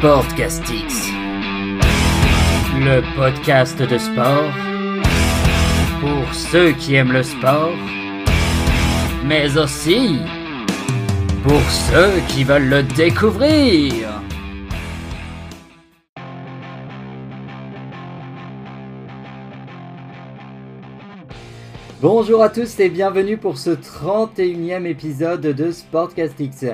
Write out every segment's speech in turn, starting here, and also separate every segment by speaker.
Speaker 1: Sportcastix, le podcast de sport pour ceux qui aiment le sport, mais aussi pour ceux qui veulent le découvrir.
Speaker 2: Bonjour à tous et bienvenue pour ce 31e épisode de Sportcastix.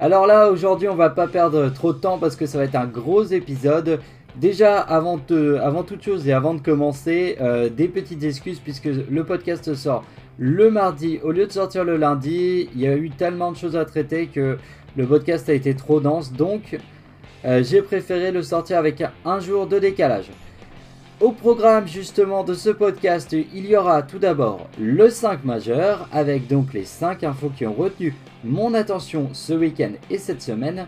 Speaker 2: Alors là, aujourd'hui, on va pas perdre trop de temps parce que ça va être un gros épisode. Déjà, avant, avant toute chose et avant de commencer, euh, des petites excuses puisque le podcast sort le mardi au lieu de sortir le lundi. Il y a eu tellement de choses à traiter que le podcast a été trop dense. Donc, euh, j'ai préféré le sortir avec un jour de décalage. Au programme justement de ce podcast, il y aura tout d'abord le 5 majeur avec donc les 5 infos qui ont retenu mon attention ce week-end et cette semaine.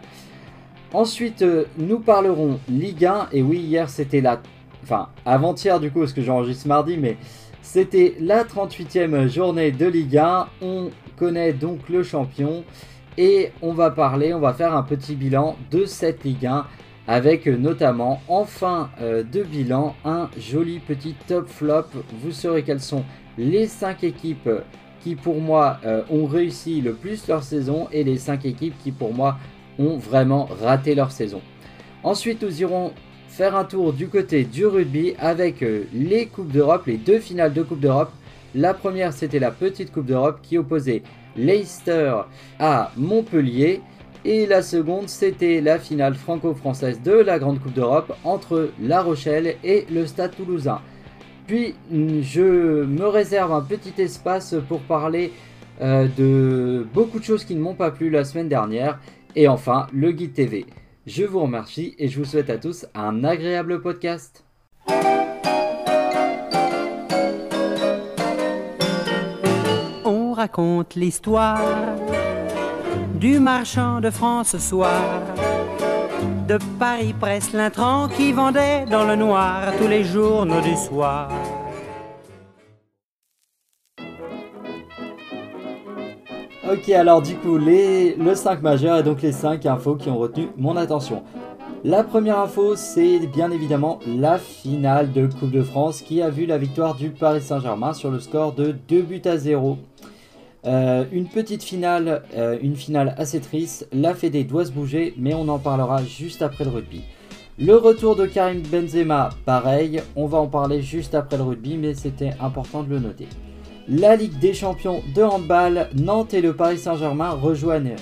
Speaker 2: Ensuite, euh, nous parlerons Ligue 1 et oui, hier c'était la enfin avant-hier du coup parce que j'enregistre mardi mais c'était la 38e journée de Ligue 1. On connaît donc le champion et on va parler, on va faire un petit bilan de cette Ligue 1 avec notamment en fin euh, de bilan un joli petit top flop. Vous saurez quelles sont les 5 équipes qui pour moi euh, ont réussi le plus leur saison et les 5 équipes qui pour moi ont vraiment raté leur saison. Ensuite nous irons faire un tour du côté du rugby avec euh, les Coupes d'Europe, les deux finales de Coupe d'Europe. La première c'était la petite Coupe d'Europe qui opposait Leicester à Montpellier. Et la seconde, c'était la finale franco-française de la Grande Coupe d'Europe entre La Rochelle et le Stade toulousain. Puis, je me réserve un petit espace pour parler euh, de beaucoup de choses qui ne m'ont pas plu la semaine dernière. Et enfin, le guide TV. Je vous remercie et je vous souhaite à tous un agréable podcast.
Speaker 3: On raconte l'histoire du marchand de France ce soir. De Paris presse l'intrant qui vendait dans le noir tous les journaux du soir.
Speaker 2: Ok, alors du coup, les, le 5 majeur et donc les 5 infos qui ont retenu mon attention. La première info, c'est bien évidemment la finale de Coupe de France qui a vu la victoire du Paris Saint-Germain sur le score de 2 buts à 0. Euh, une petite finale, euh, une finale assez triste. La Fédé doit se bouger, mais on en parlera juste après le rugby. Le retour de Karim Benzema, pareil, on va en parler juste après le rugby, mais c'était important de le noter. La Ligue des Champions de handball, Nantes et le Paris Saint-Germain rejoignent,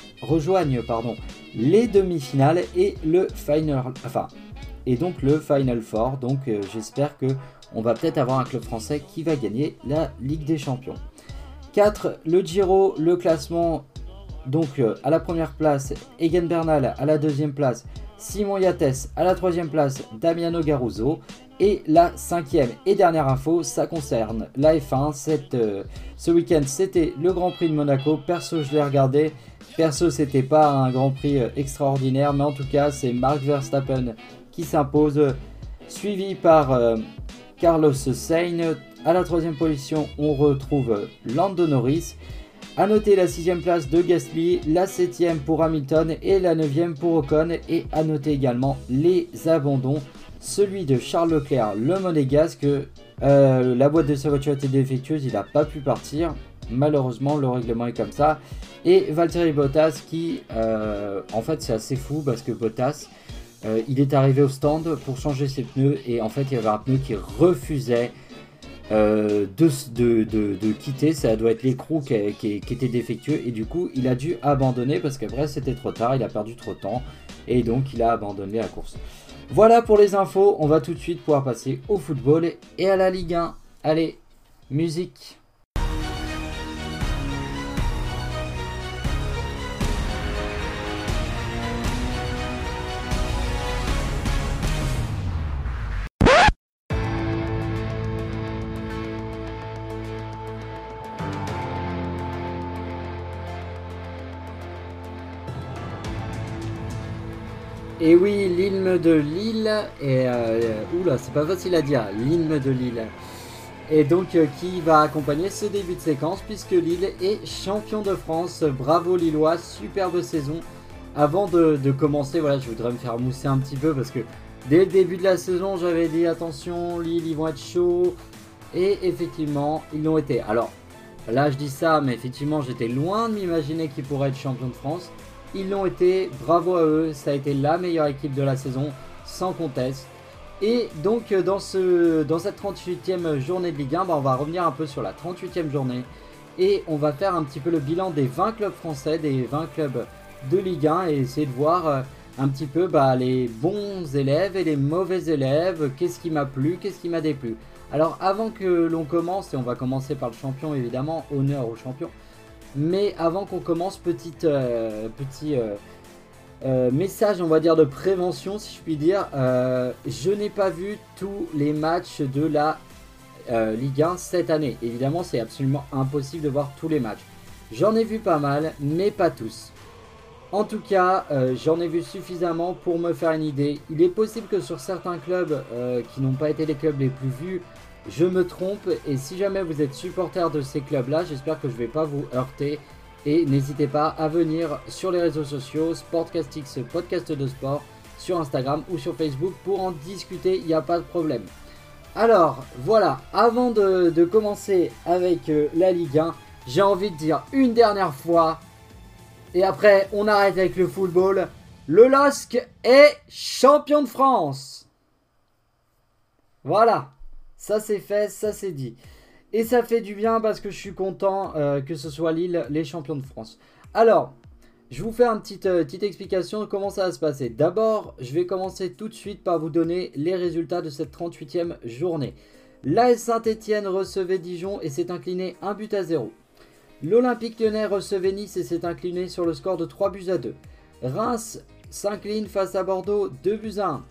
Speaker 2: les demi-finales et le final, enfin, et donc le Final Four. Donc euh, j'espère que on va peut-être avoir un club français qui va gagner la Ligue des Champions. 4. Le Giro, le classement. Donc euh, à la première place, Egan Bernal à la deuxième place, Simon Yates à la troisième place, Damiano Garuso. Et la cinquième et dernière info, ça concerne la F1. Cette, euh, ce week-end, c'était le Grand Prix de Monaco. Perso, je l'ai regardé. Perso, c'était pas un Grand Prix euh, extraordinaire, mais en tout cas, c'est Mark Verstappen qui s'impose, suivi par Carlos Sainz. À la troisième position, on retrouve Lando Norris. A noter la sixième place de Gasly, la septième pour Hamilton et la neuvième pour Ocon. Et à noter également les abandons. Celui de Charles Leclerc, le monégasque, euh, la boîte de sa voiture était défectueuse, il n'a pas pu partir. Malheureusement, le règlement est comme ça. Et Valtteri Bottas qui, euh, en fait, c'est assez fou parce que Bottas, euh, il est arrivé au stand pour changer ses pneus et en fait, il y avait un pneu qui refusait euh, de, quitter. Ça doit être l'écrou qui, qui, qui, était défectueux et du coup il a dû abandonner parce qu'après c'était trop tard, il a perdu trop de temps et donc il a abandonné la course. Voilà pour les infos, on va tout de suite pouvoir passer au football et à la Ligue 1. Allez, musique Et oui, l'hymne de Lille, et euh, oula, c'est pas facile à dire, l'hymne de Lille. Et donc euh, qui va accompagner ce début de séquence puisque Lille est champion de France. Bravo Lillois, superbe saison. avant de, commencer, voilà, je voudrais me faire mousser un petit peu parce que dès le début de la saison, j'avais dit attention, Lille, ils vont être chauds. Et effectivement, ils l'ont été. Alors, là, je dis ça, mais effectivement, j'étais loin de m'imaginer qu'ils pourraient être champions de France. Ils l'ont été, bravo à eux, ça a été la meilleure équipe de la saison, sans conteste. Et donc, dans, ce, dans cette 38e journée de Ligue 1, bah, on va revenir un peu sur la 38e journée. Et on va faire un petit peu le bilan des 20 clubs français, des 20 clubs de Ligue 1 et essayer de voir euh, un petit peu bah, les bons élèves et les mauvais élèves, qu'est-ce qui m'a plu, qu'est-ce qui m'a déplu? Alors avant que l'on commence, et on va commencer par le champion évidemment, honneur au champion, mais avant qu'on commence, euh, petit euh, message on va dire de prévention si je puis dire, je n'ai pas vu tous les matchs de la Ligue 1 cette année. Évidemment c'est absolument impossible de voir tous les matchs. J'en ai vu pas mal, mais pas tous. En tout cas, euh, j'en ai vu suffisamment pour me faire une idée. Il est possible que sur certains clubs euh, qui n'ont pas été les clubs les plus vus, je me trompe. Et si jamais vous êtes supporter de ces clubs-là, j'espère que je ne vais pas vous heurter. Et n'hésitez pas à venir sur les réseaux sociaux, Sportcastix, podcast de sport, sur Instagram ou sur Facebook pour en discuter, il n'y a pas de problème. Alors voilà, avant de, commencer avec euh, la Ligue 1, j'ai envie de dire une dernière fois, et après, on arrête avec le football. Le LOSC est champion de France. Voilà. Ça c'est fait, ça c'est dit. Et ça fait du bien parce que je suis content euh, que ce soit Lille les champions de France. Alors, je vous fais une petite, euh, petite explication de comment ça va se passer. D'abord, je vais commencer tout de suite par vous donner les résultats de cette 38e journée. L'AS Saint-Etienne recevait Dijon et s'est incliné 1 but à 0. L'Olympique lyonnais recevait Nice et s'est incliné sur le score de 3 buts à 2. Reims s'incline face à Bordeaux 2 buts à 1.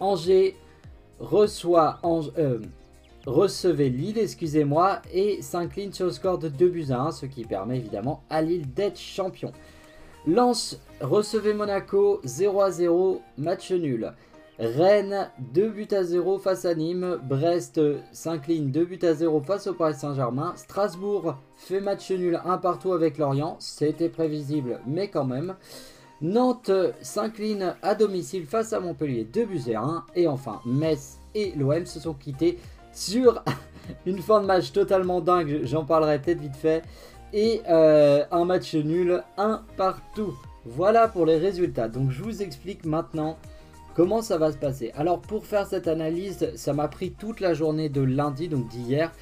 Speaker 2: Angers reçoit euh, recevait Lille, excusez-moi, et s'incline sur le score de 2 buts à 1, ce qui permet évidemment à Lille d'être champion. Lens recevait Monaco 0 à 0, match nul. Rennes 2 buts à 0 face à Nîmes. Brest s'incline 2 buts à 0 face au Paris Saint-Germain. Strasbourg fait match nul 1 partout avec Lorient. C'était prévisible, mais quand même. Nantes s'incline à domicile face à Montpellier 2 buts à 1. Et enfin, Metz et l'OM se sont quittés sur une fin de match totalement dingue. J'en parlerai peut-être vite fait. Et euh, un match nul 1 partout. Voilà pour les résultats. Donc je vous explique maintenant Comment ça va se passer Alors pour faire cette analyse, ça m'a pris toute la journée de lundi, donc d'hier.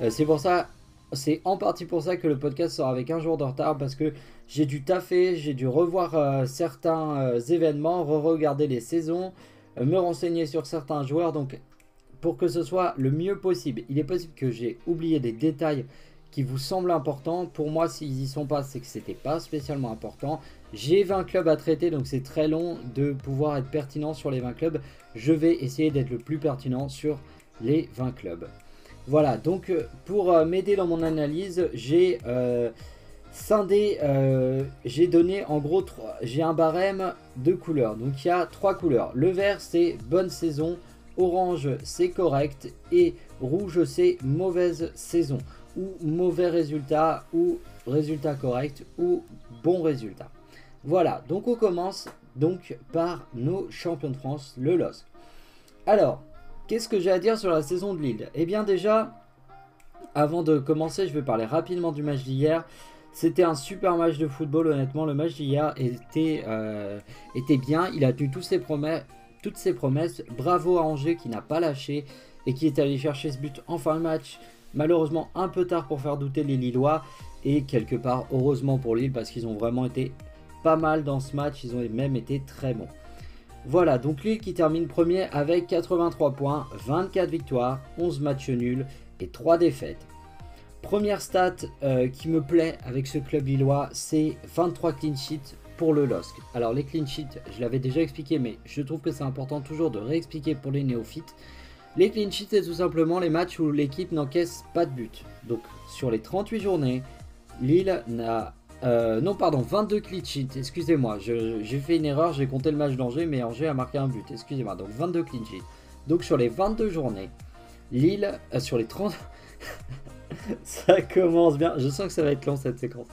Speaker 2: Euh, c'est pour ça, c'est en partie pour ça que le podcast sort avec un jour de retard parce que j'ai dû taffer, j'ai dû revoir euh, certains euh, événements, re-regarder les saisons, me renseigner sur certains joueurs. Donc pour que ce soit le mieux possible, il est possible que j'ai oublié des détails qui vous semblent importants. Pour moi, s'ils y sont pas, c'est que c'était pas spécialement important. J'ai 20 clubs à traiter, donc c'est très long de pouvoir être pertinent sur les 20 clubs. Je vais essayer d'être le plus pertinent sur les 20 clubs. Voilà, donc euh, pour euh, m'aider dans mon analyse, j'ai euh, scindé, j'ai donné en gros, j'ai un barème de couleurs. Donc il y a trois couleurs. Le vert c'est bonne saison, orange c'est correct et rouge c'est mauvaise saison ou mauvais résultat ou résultat correct ou bon résultat. Voilà, donc on commence donc par nos champions de France, le LOSC. Alors, qu'est-ce que j'ai à dire sur la saison de Lille? Eh bien déjà, avant de commencer, je vais parler rapidement du match d'hier. C'était un super match de football, honnêtement. Le match d'hier était, euh, était bien. Il a tenu toutes ses promesses. Bravo à Angers qui n'a pas lâché et qui est allé chercher ce but en fin de match. Malheureusement un peu tard pour faire douter les Lillois. Et quelque part, heureusement pour Lille parce qu'ils ont vraiment été pas mal dans ce match, ils ont même été très bons. Voilà, donc Lille qui termine premier avec 83 points, 24 victoires, 11 matchs nuls et 3 défaites. Première stat euh, qui me plaît avec ce club lillois, c'est 23 clean sheets pour le LOSC. Alors les clean sheets, je l'avais déjà expliqué, mais je trouve que c'est important toujours de réexpliquer pour les néophytes. Les clean sheets, c'est tout simplement les matchs où l'équipe n'encaisse pas de but. Donc sur les 38 journées, Lille n'a euh, non, pardon, 22 clean sheets, excusez-moi, j'ai fait une erreur, j'ai compté le match d'Angers, mais Angers a marqué un but, excusez-moi, donc 22 clean sheets. Donc sur les 22 journées, Lille, euh, sur les 30... ça commence bien. Je sens que ça va être long cette séquence.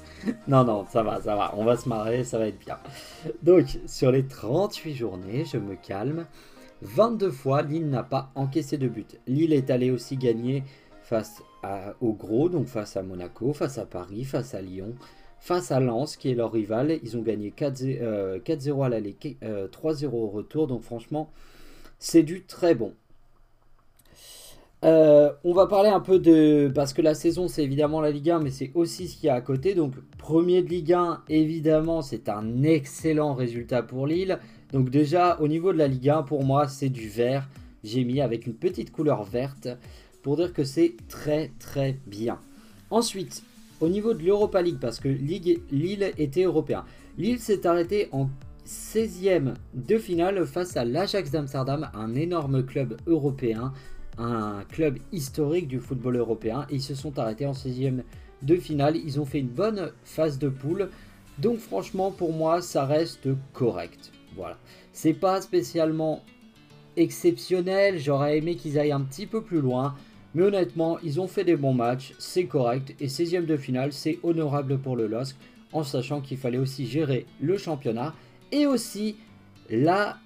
Speaker 2: Non, non, ça va, ça va. On va se marrer, ça va être bien. Donc, sur les 38 journées, je me calme. 22 fois, Lille n'a pas encaissé de but. Lille est allé aussi gagner face au gros, donc face à Monaco, face à Paris, face à Lyon, face à Lens, qui est leur rival. Ils ont gagné 4-0 euh, à l'aller, 3-0 euh, au retour. Donc franchement, c'est du très bon. Euh, on va parler un peu de... Parce que la saison, c'est évidemment la Ligue 1, mais c'est aussi ce qu'il y a à côté. Donc, premier de Ligue 1, évidemment, c'est un excellent résultat pour Lille. Donc déjà, au niveau de la Ligue 1, pour moi, c'est du vert. J'ai mis avec une petite couleur verte pour dire que c'est très très bien. Ensuite, au niveau de l'Europa League, parce que Lille était européen. Lille s'est arrêté en 16e de finale face à l'Ajax d'Amsterdam, un énorme club européen un club historique du football européen. Et ils se sont arrêtés en 16e de finale. Ils ont fait une bonne phase de poule. Donc franchement, pour moi, ça reste correct. Voilà. C'est pas spécialement exceptionnel. J'aurais aimé qu'ils aillent un petit peu plus loin. Mais honnêtement, ils ont fait des bons matchs. C'est correct. Et 16e de finale, c'est honorable pour le LOSC. En sachant qu'il fallait aussi gérer le championnat. Et aussi la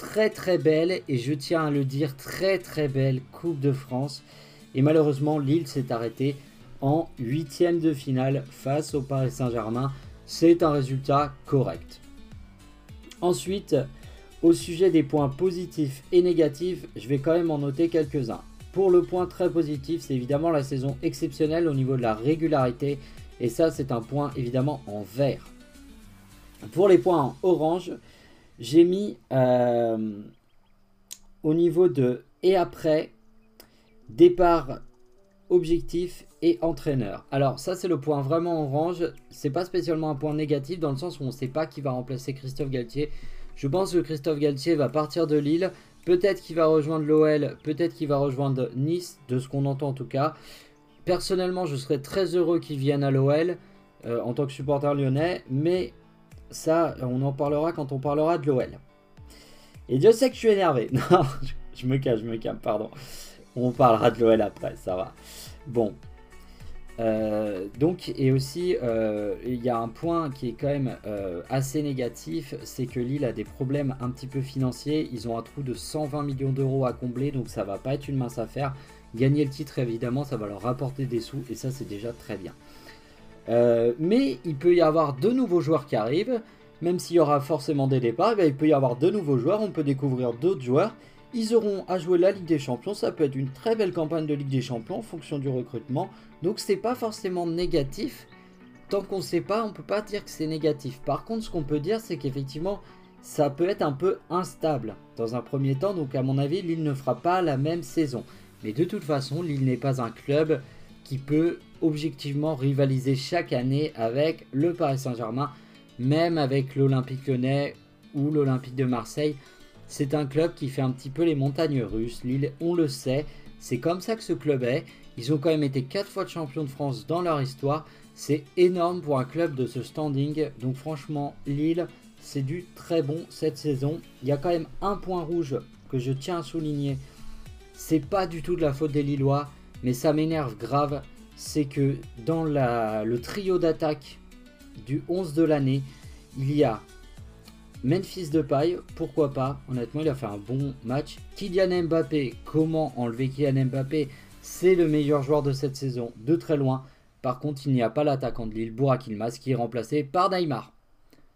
Speaker 2: très très belle, et je tiens à le dire, très très belle Coupe de France. Et malheureusement, Lille s'est arrêté en huitième de finale face au Paris Saint-Germain. C'est un résultat correct. Ensuite, au sujet des points positifs et négatifs, je vais quand même en noter quelques-uns. Pour le point très positif, c'est évidemment la saison exceptionnelle au niveau de la régularité. Et ça, c'est un point évidemment en vert. Pour les points en orange, j'ai mis euh, au niveau de et après, départ, objectif et entraîneur. Alors ça c'est le point vraiment orange, c'est pas spécialement un point négatif dans le sens où on ne sait pas qui va remplacer Christophe Galtier. Je pense que Christophe Galtier va partir de Lille, peut-être qu'il va rejoindre l'OL, peut-être qu'il va rejoindre Nice, de ce qu'on entend en tout cas. Personnellement je serais très heureux qu'il vienne à l'OL euh, en tant que supporter lyonnais, mais ça, on en parlera quand on parlera de l'OL. Et Dieu sait que je suis énervé. Non, je me calme, je me calme, pardon. On parlera de l'OL après, ça va. Bon. Euh, donc, et aussi, euh, il y a un point qui est quand même euh, assez négatif, c'est que Lille a des problèmes un petit peu financiers. Ils ont un trou de 120 millions d'euros à combler, donc ça va pas être une mince affaire. Gagner le titre, évidemment, ça va leur rapporter des sous, et ça, c'est déjà très bien. Euh, mais il peut y avoir de nouveaux joueurs qui arrivent, même s'il y aura forcément des départs, eh il peut y avoir de nouveaux joueurs, on peut découvrir d'autres joueurs. Ils auront à jouer la Ligue des Champions, ça peut être une très belle campagne de Ligue des Champions en fonction du recrutement. Donc c'est pas forcément négatif. Tant qu'on ne sait pas, on peut pas dire que c'est négatif. Par contre, ce qu'on peut dire, c'est qu'effectivement, ça peut être un peu instable dans un premier temps. Donc à mon avis, Lille ne fera pas la même saison. Mais de toute façon, Lille n'est pas un club qui peut objectivement rivaliser chaque année avec le Paris Saint-Germain, même avec l'Olympique lyonnais ou l'Olympique de Marseille. C'est un club qui fait un petit peu les montagnes russes. Lille, on le sait, c'est comme ça que ce club est. Ils ont quand même été 4 fois de champion de France dans leur histoire. C'est énorme pour un club de ce standing. Donc franchement, Lille, c'est du très bon cette saison. Il y a quand même un point rouge que je tiens à souligner. C'est pas du tout de la faute des Lillois, mais ça m'énerve grave c'est que dans le trio d'attaque du 11 de l'année, il y a Memphis de paille, pourquoi pas, honnêtement il a fait un bon match. Kylian Mbappé, comment enlever Kylian Mbappé? C'est le meilleur joueur de cette saison, de très loin. Par contre, il n'y a pas l'attaquant de Lille, Burak Ilmaz, qui est remplacé par Neymar.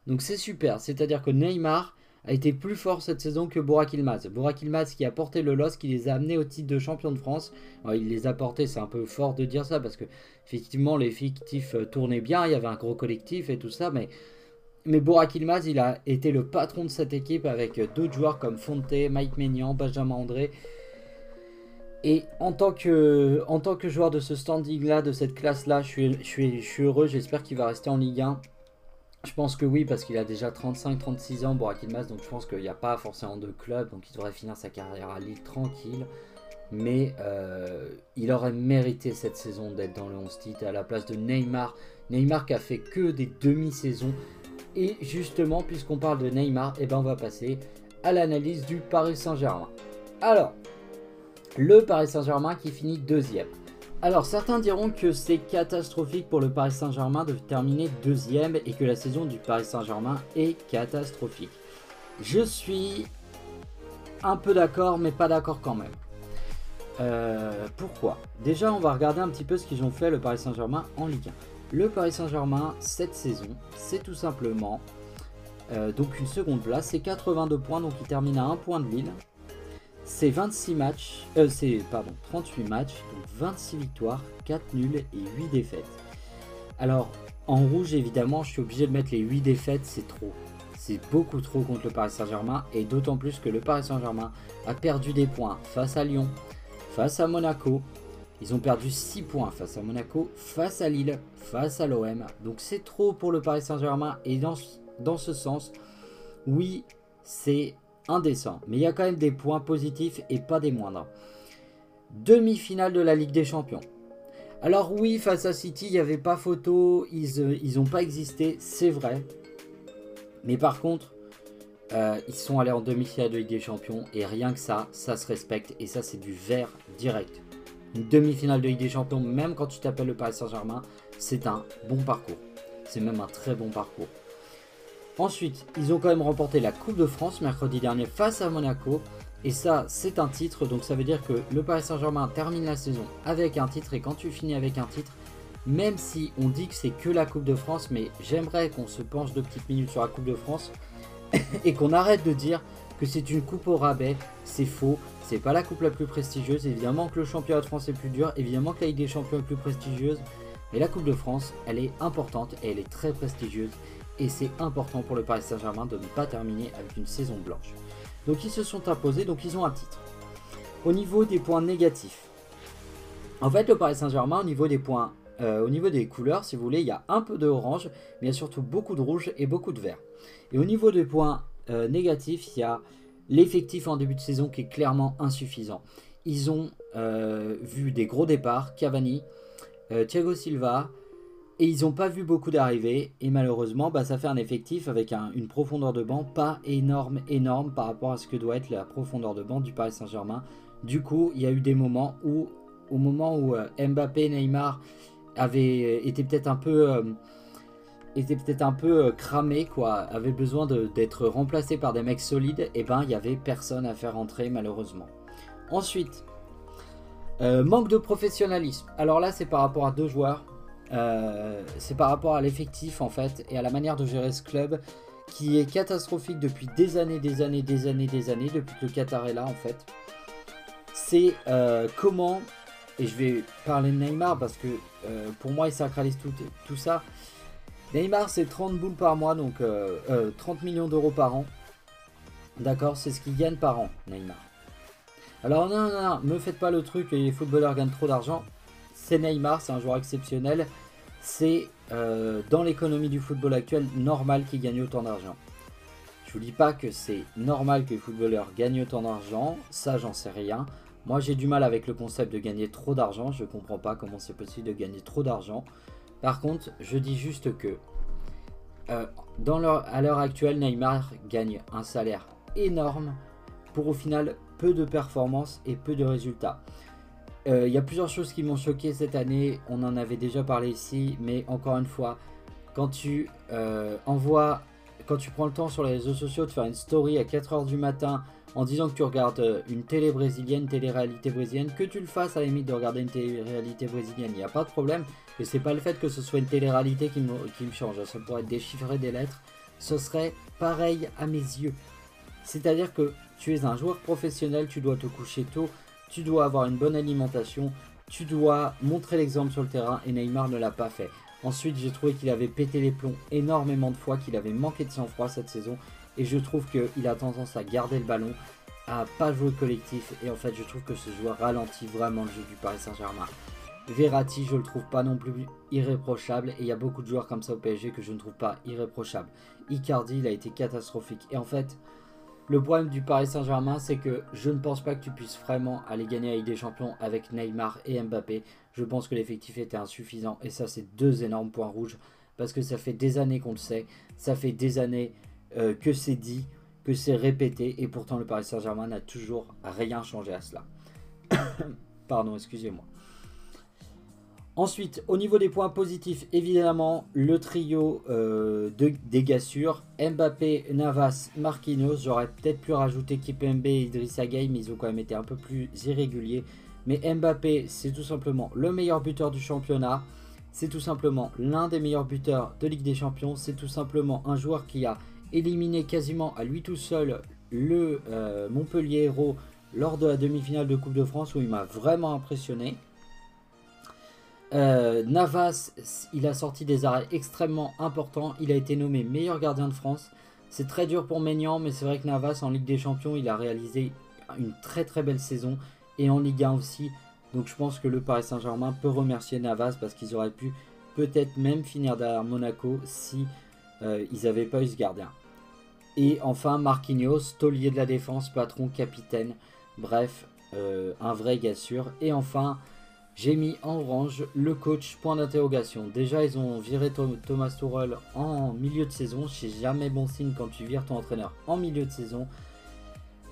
Speaker 2: Donc c'est super, c'est-à-dire que Neymar a été plus fort cette saison que Borak Ilmaz. Ilmaz qui a porté le LOS, qui les a amenés au titre de champion de France. il les a portés, c'est un peu fort de dire ça parce que effectivement les fictifs euh, tournaient bien, il y avait un gros collectif et tout ça, mais mais Borak Ilmaz, il a été le patron de cette équipe avec euh, d'autres joueurs comme Fonte, Mike Maignan, Benjamin André. Et en tant que, joueur de ce standing-là, de cette classe-là, je, suis, je suis heureux. J'espère qu'il va rester en Ligue 1. Je pense que oui, parce qu'il a déjà 35-36 ans, Borak Ilmaz, donc je pense qu'il n'y a pas forcément de club, donc il devrait finir sa carrière à Lille tranquille. Mais euh, il aurait mérité cette saison d'être dans le 11 titre à la place de Neymar. Neymar qui a fait que des demi-saisons. Et justement, puisqu'on parle de Neymar, eh ben on va passer à l'analyse du Paris Saint-Germain. Alors, le Paris Saint-Germain qui finit deuxième. Alors certains diront que c'est catastrophique pour le Paris Saint-Germain de terminer deuxième et que la saison du Paris Saint-Germain est catastrophique. Je suis un peu d'accord mais pas d'accord quand même. Euh, pourquoi? Déjà on va regarder un petit peu ce qu'ils ont fait le Paris Saint-Germain en Ligue 1. Le Paris Saint-Germain cette saison c'est tout simplement euh, donc une seconde place, c'est 82 points donc il termine à 1 point de Lille. C'est 26 matchs, euh, c'est pardon, 38 matchs, donc 26 victoires, 4 nuls et 8 défaites. Alors, en rouge, évidemment, je suis obligé de mettre les 8 défaites, c'est trop. C'est beaucoup trop contre le Paris Saint-Germain, et d'autant plus que le Paris Saint-Germain a perdu des points face à Lyon, face à Monaco. Ils ont perdu 6 points face à Monaco, face à Lille, face à l'OM. Donc c'est trop pour le Paris Saint-Germain, et dans, dans ce sens, oui, c'est indécent. Mais il y a quand même des points positifs et pas des moindres. Demi-finale de la Ligue des Champions. Alors oui, face à City, il n'y avait pas photo, ils n'ont pas existé, c'est vrai. Mais par contre, euh, ils sont allés en demi-finale de Ligue des Champions et rien que ça, ça se respecte et ça c'est du vert direct. Une demi-finale de Ligue des Champions, même quand tu t'appelles le Paris Saint-Germain, c'est un bon parcours. C'est même un très bon parcours. Ensuite, ils ont quand même remporté la Coupe de France mercredi dernier face à Monaco. Et ça, c'est un titre, donc ça veut dire que le Paris Saint-Germain termine la saison avec un titre. Et quand tu finis avec un titre, même si on dit que c'est que la Coupe de France, mais j'aimerais qu'on se penche deux petites minutes sur la Coupe de France et qu'on arrête de dire que c'est une coupe au rabais. C'est faux, c'est pas la coupe la plus prestigieuse. Évidemment que le championnat de France est plus dur, évidemment que la Ligue des Champions est plus prestigieuse. Mais la Coupe de France, elle est importante et elle est très prestigieuse et c'est important pour le Paris Saint-Germain de ne pas terminer avec une saison blanche. Donc ils se sont imposés, donc ils ont un titre. Au niveau des points négatifs, en fait le Paris Saint-Germain au niveau des points, euh, au niveau des couleurs, si vous voulez, il y a un peu de orange, mais il y a surtout beaucoup de rouge et beaucoup de vert. Et au niveau des points euh, négatifs, il y a l'effectif en début de saison qui est clairement insuffisant. Ils ont euh, vu des gros départs, Cavani, Thiago Silva, et ils n'ont pas vu beaucoup d'arrivées. Et malheureusement, bah, ça fait un effectif avec une profondeur de banc pas énorme, énorme par rapport à ce que doit être la profondeur de banc du Paris Saint-Germain. Du coup, il y a eu des moments où, au moment où euh, Mbappé, Neymar avaient euh, été peut-être un peu, euh, peut-être un peu cramés, quoi, avaient besoin d'être remplacés par des mecs solides, et ben il y avait personne à faire entrer malheureusement. Ensuite, manque de professionnalisme. Alors là, c'est par rapport à deux joueurs. Euh, c'est par rapport à l'effectif en fait et à la manière de gérer ce club qui est catastrophique depuis des années, des années, des années, des années, depuis que le Qatar est là en fait. C'est euh, comment, et je vais parler de Neymar parce que euh, pour moi il sacralise tout, tout ça. Neymar c'est 30 boules par mois, donc 30 millions d'euros par an. D'accord, c'est ce qu'il gagne par an, Neymar. Alors non, non, non, me faites pas le truc, les footballeurs gagnent trop d'argent c'est Neymar, c'est un joueur exceptionnel. C'est euh, dans l'économie du football actuel normal qu'il gagne autant d'argent. Je vous dis pas que c'est normal que les footballeurs gagnent autant d'argent, ça j'en sais rien. Moi j'ai du mal avec le concept de gagner trop d'argent, je comprends pas comment c'est possible de gagner trop d'argent. Par contre, je dis juste que euh, à l'heure actuelle, Neymar gagne un salaire énorme pour au final peu de performances et peu de résultats. Il euh, y a plusieurs choses qui m'ont choqué cette année, on en avait déjà parlé ici, mais encore une fois, quand tu euh, envoies, quand tu prends le temps sur les réseaux sociaux de faire une story à 4h du matin en disant que tu regardes euh, une télé brésilienne, télé-réalité brésilienne, que tu le fasses à la limite de regarder une télé-réalité brésilienne, il n'y a pas de problème. Et c'est pas le fait que ce soit une télé-réalité qui qui me change, ça pourrait déchiffrer des lettres, ce serait pareil à mes yeux. C'est-à-dire que tu es un joueur professionnel, tu dois te coucher tôt, tu dois avoir une bonne alimentation, tu dois montrer l'exemple sur le terrain et Neymar ne l'a pas fait. Ensuite, j'ai trouvé qu'il avait pété les plombs énormément de fois, qu'il avait manqué de sang-froid cette saison et je trouve qu'il a tendance à garder le ballon, à pas jouer collectif et en fait, je trouve que ce joueur ralentit vraiment le jeu du Paris Saint-Germain. Verratti, je le trouve pas non plus irréprochable et il y a beaucoup de joueurs comme ça au PSG que je ne trouve pas irréprochable. Icardi, il a été catastrophique et en fait, le problème du Paris Saint-Germain, c'est que je ne pense pas que tu puisses vraiment aller gagner la Ligue des Champions avec Neymar et Mbappé. Je pense que l'effectif était insuffisant et ça, c'est deux énormes points rouges parce que ça fait des années qu'on le sait, ça fait des années euh, que c'est dit, que c'est répété et pourtant le Paris Saint-Germain n'a toujours rien changé à cela. Pardon, excusez-moi. Ensuite, au niveau des points positifs, évidemment, le trio euh, de, des Mbappé, Navas, Marquinhos. J'aurais peut-être pu rajouter Kipembe et Idrissa Gueye, mais ils ont quand même été un peu plus irréguliers. Mais Mbappé, c'est tout simplement le meilleur buteur du championnat. C'est tout simplement l'un des meilleurs buteurs de Ligue des Champions. C'est tout simplement un joueur qui a éliminé quasiment à lui tout seul le euh, Montpellier Héros lors de la demi-finale de Coupe de France où il m'a vraiment impressionné. Euh, Navas, il a sorti des arrêts extrêmement importants. Il a été nommé meilleur gardien de France. C'est très dur pour Maignan, mais c'est vrai que Navas en Ligue des Champions, il a réalisé une très très belle saison. Et en Ligue 1 aussi. Donc je pense que le Paris Saint-Germain peut remercier Navas parce qu'ils auraient pu peut-être même finir derrière Monaco si euh, ils n'avaient pas eu ce gardien. Et enfin Marquinhos, taulier de la défense, patron, capitaine. Bref, euh, un vrai gars sûr. Et enfin, j'ai mis en orange le coach point d'interrogation. Déjà, ils ont viré Thomas Tuchel en milieu de saison. C'est jamais bon signe quand tu vires ton entraîneur en milieu de saison.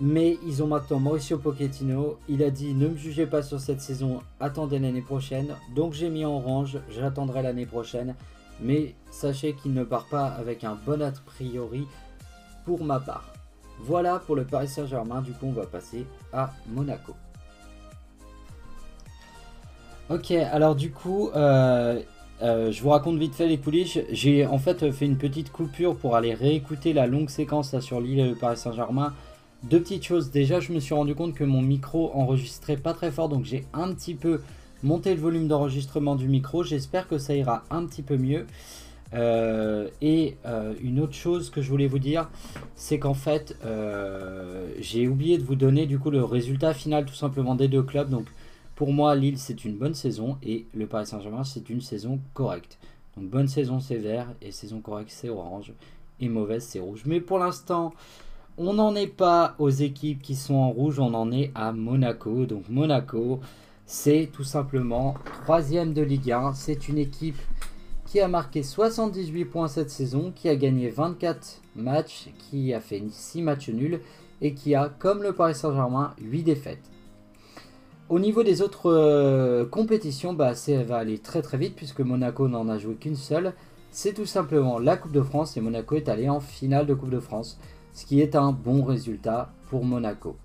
Speaker 2: Mais ils ont maintenant Mauricio Pochettino. Il a dit ne me jugez pas sur cette saison, attendez l'année prochaine. Donc j'ai mis en orange, j'attendrai l'année prochaine. Mais sachez qu'il ne part pas avec un bon a priori pour ma part. Voilà pour le Paris Saint-Germain. Du coup, on va passer à Monaco. Ok, alors du coup, euh, euh, je vous raconte vite fait les coulisses. J'ai en fait fait une petite coupure pour aller réécouter la longue séquence sur l'île Paris Saint-Germain. Deux petites choses. Déjà, je me suis rendu compte que mon micro enregistrait pas très fort, donc j'ai un petit peu monté le volume d'enregistrement du micro. J'espère que ça ira un petit peu mieux. Euh, et une autre chose que je voulais vous dire, c'est qu'en fait, j'ai oublié de vous donner du coup le résultat final tout simplement des deux clubs. Donc pour moi, Lille, c'est une bonne saison et le Paris Saint-Germain, c'est une saison correcte. Donc bonne saison, c'est vert et saison correcte, c'est orange et mauvaise, c'est rouge. Mais pour l'instant, on n'en est pas aux équipes qui sont en rouge, on en est à Monaco. Donc Monaco, c'est tout simplement troisième de Ligue 1. C'est une équipe qui a marqué 78 points cette saison, qui a gagné 24 matchs, qui a fait 6 matchs nuls et qui a, comme le Paris Saint-Germain, 8 défaites. Au niveau des autres euh, compétitions, bah, ça va aller très très vite puisque Monaco n'en a joué qu'une seule. C'est tout simplement la Coupe de France et Monaco est allé en finale de Coupe de France, ce qui est un bon résultat pour Monaco.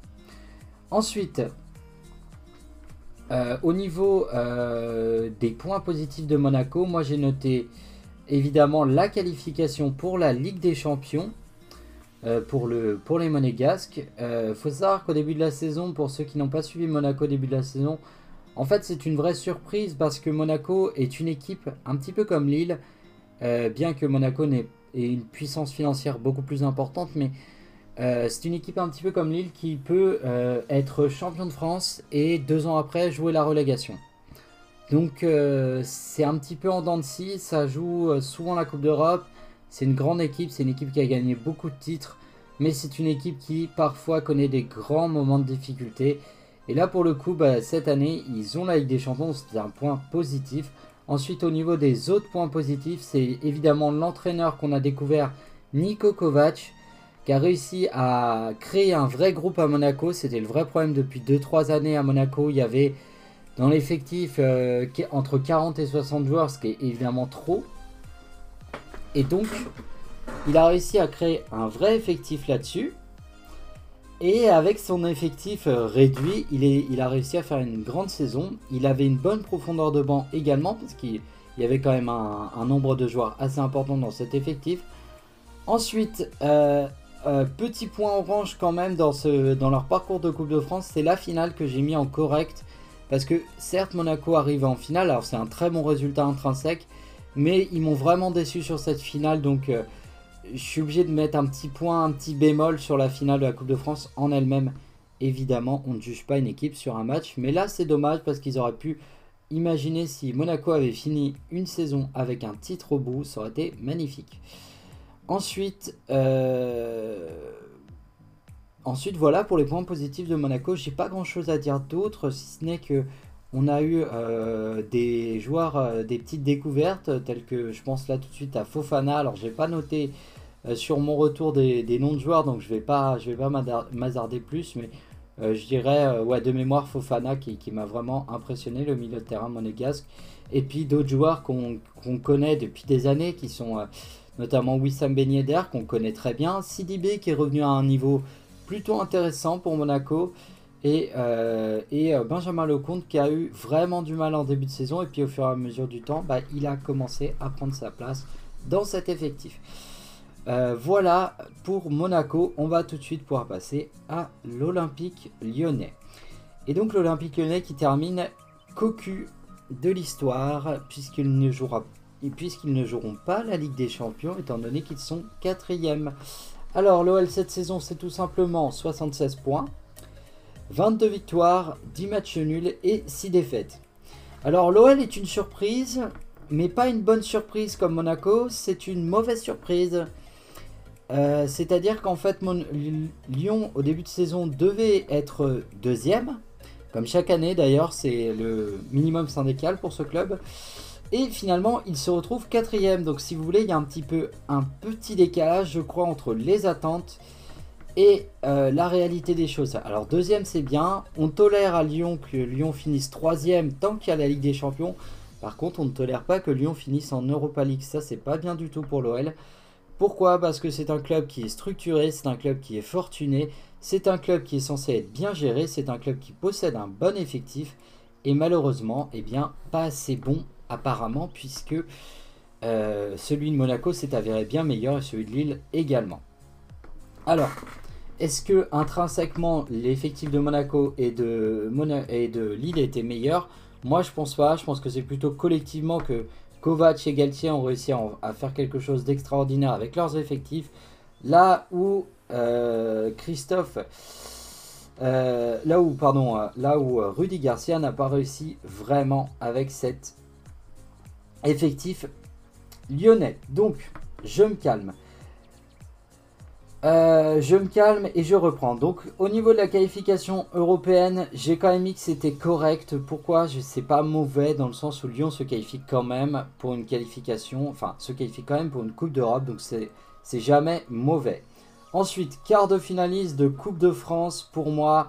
Speaker 2: Ensuite, euh, au niveau euh, des points positifs de Monaco, moi j'ai noté évidemment la qualification pour la Ligue des Champions euh, pour, le, pour les monégasques. Euh, faut savoir qu'au début de la saison, pour ceux qui n'ont pas suivi Monaco au début de la saison, en fait c'est une vraie surprise parce que Monaco est une équipe un petit peu comme Lille, euh, bien que Monaco ait une puissance financière beaucoup plus importante, mais c'est une équipe un petit peu comme Lille qui peut être champion de France et deux ans après jouer la relégation. Donc c'est un petit peu en dents de scie, ça joue souvent la Coupe d'Europe, c'est une grande équipe, c'est une équipe qui a gagné beaucoup de titres, mais c'est une équipe qui parfois connaît des grands moments de difficulté. Et là pour le coup, bah, cette année, ils ont la Ligue des Champions, c'est un point positif. Ensuite au niveau des autres points positifs, c'est évidemment l'entraîneur qu'on a découvert, Niko Kovac, qui a réussi à créer un vrai groupe à Monaco. C'était le vrai problème depuis 2-3 années à Monaco. Il y avait dans l'effectif euh, entre 40 et 60 joueurs, ce qui est évidemment trop. Et donc, il a réussi à créer un vrai effectif là-dessus. Et avec son effectif euh, réduit, il, a réussi à faire une grande saison. Il avait une bonne profondeur de banc également, parce qu'il y avait quand même un, nombre de joueurs assez important dans cet effectif. Ensuite, euh, euh, petit point orange quand même dans leur parcours de Coupe de France, c'est la finale que j'ai mis en correct. Parce que certes, Monaco arrive en finale, alors c'est un très bon résultat intrinsèque, mais ils m'ont vraiment déçu sur cette finale, donc euh, je suis obligé de mettre un petit point, un petit bémol sur la finale de la Coupe de France en elle-même. Évidemment, on ne juge pas une équipe sur un match, mais là c'est dommage parce qu'ils auraient pu imaginer si Monaco avait fini une saison avec un titre au bout, ça aurait été magnifique. Ensuite, euh, ensuite voilà pour les points positifs de Monaco. J'ai pas grand chose à dire d'autre, si ce n'est que on a eu euh, des joueurs, euh, des petites découvertes, telles que je pense là tout de suite à Fofana. Alors, j'ai pas noté euh, sur mon retour des, noms de joueurs, donc je vais pas, je vais pas m'azarder plus, mais je dirais ouais, de mémoire Fofana qui, m'a vraiment impressionné, le milieu de terrain monégasque. et puis d'autres joueurs qu'on connaît depuis des années, qui sont notamment Wissam Ben qu'on connaît très bien, Sidibé qui est revenu à un niveau plutôt intéressant pour Monaco, et, et Benjamin Lecomte qui a eu vraiment du mal en début de saison, et puis au fur et à mesure du temps, bah, il a commencé à prendre sa place dans cet effectif. Euh, voilà pour Monaco. On va tout de suite pouvoir passer à l'Olympique lyonnais. Et donc l'Olympique lyonnais qui termine cocu de l'histoire puisqu'ils ne joueront pas la Ligue des Champions étant donné qu'ils sont quatrième. Alors l'OL cette saison c'est tout simplement 76 points, 22 victoires, 10 matchs nuls et 6 défaites. Alors l'OL est une surprise, mais pas une bonne surprise comme Monaco, c'est une mauvaise surprise. Euh, c'est-à-dire qu'en fait, Lyon, au début de saison, devait être deuxième. Comme chaque année d'ailleurs, c'est le minimum syndical pour ce club. Et finalement, il se retrouve quatrième. Donc si vous voulez, il y a un petit peu un petit décalage, je crois, entre les attentes et euh, la réalité des choses. Alors deuxième, c'est bien. On tolère à Lyon que Lyon finisse troisième tant qu'il y a la Ligue des Champions. Par contre, on ne tolère pas que Lyon finisse en Europa League. Ça, c'est pas bien du tout pour l'OL. Pourquoi? Parce que c'est un club qui est structuré, c'est un club qui est fortuné, c'est un club qui est censé être bien géré, c'est un club qui possède un bon effectif et malheureusement, eh bien, pas assez bon apparemment puisque euh, celui de Monaco s'est avéré bien meilleur et celui de Lille également. Alors, est-ce que intrinsèquement l'effectif de Monaco et de, Lille était meilleur? Moi, je pense pas. Je pense que c'est plutôt collectivement que Kovac et Galtier ont réussi à, faire quelque chose d'extraordinaire avec leurs effectifs. Là où euh, Christophe, euh, là où pardon, euh, là où Rudy Garcia n'a pas réussi vraiment avec cet effectif lyonnais. Donc, je me calme. Euh, je me calme et je reprends. Donc au niveau de la qualification européenne, j'ai quand même mis que c'était correct. Pourquoi? Je sais pas mauvais dans le sens où Lyon se qualifie quand même pour une qualification, enfin se qualifie quand même pour une Coupe d'Europe, donc c'est jamais mauvais. Ensuite, quart de finaliste de Coupe de France, pour moi,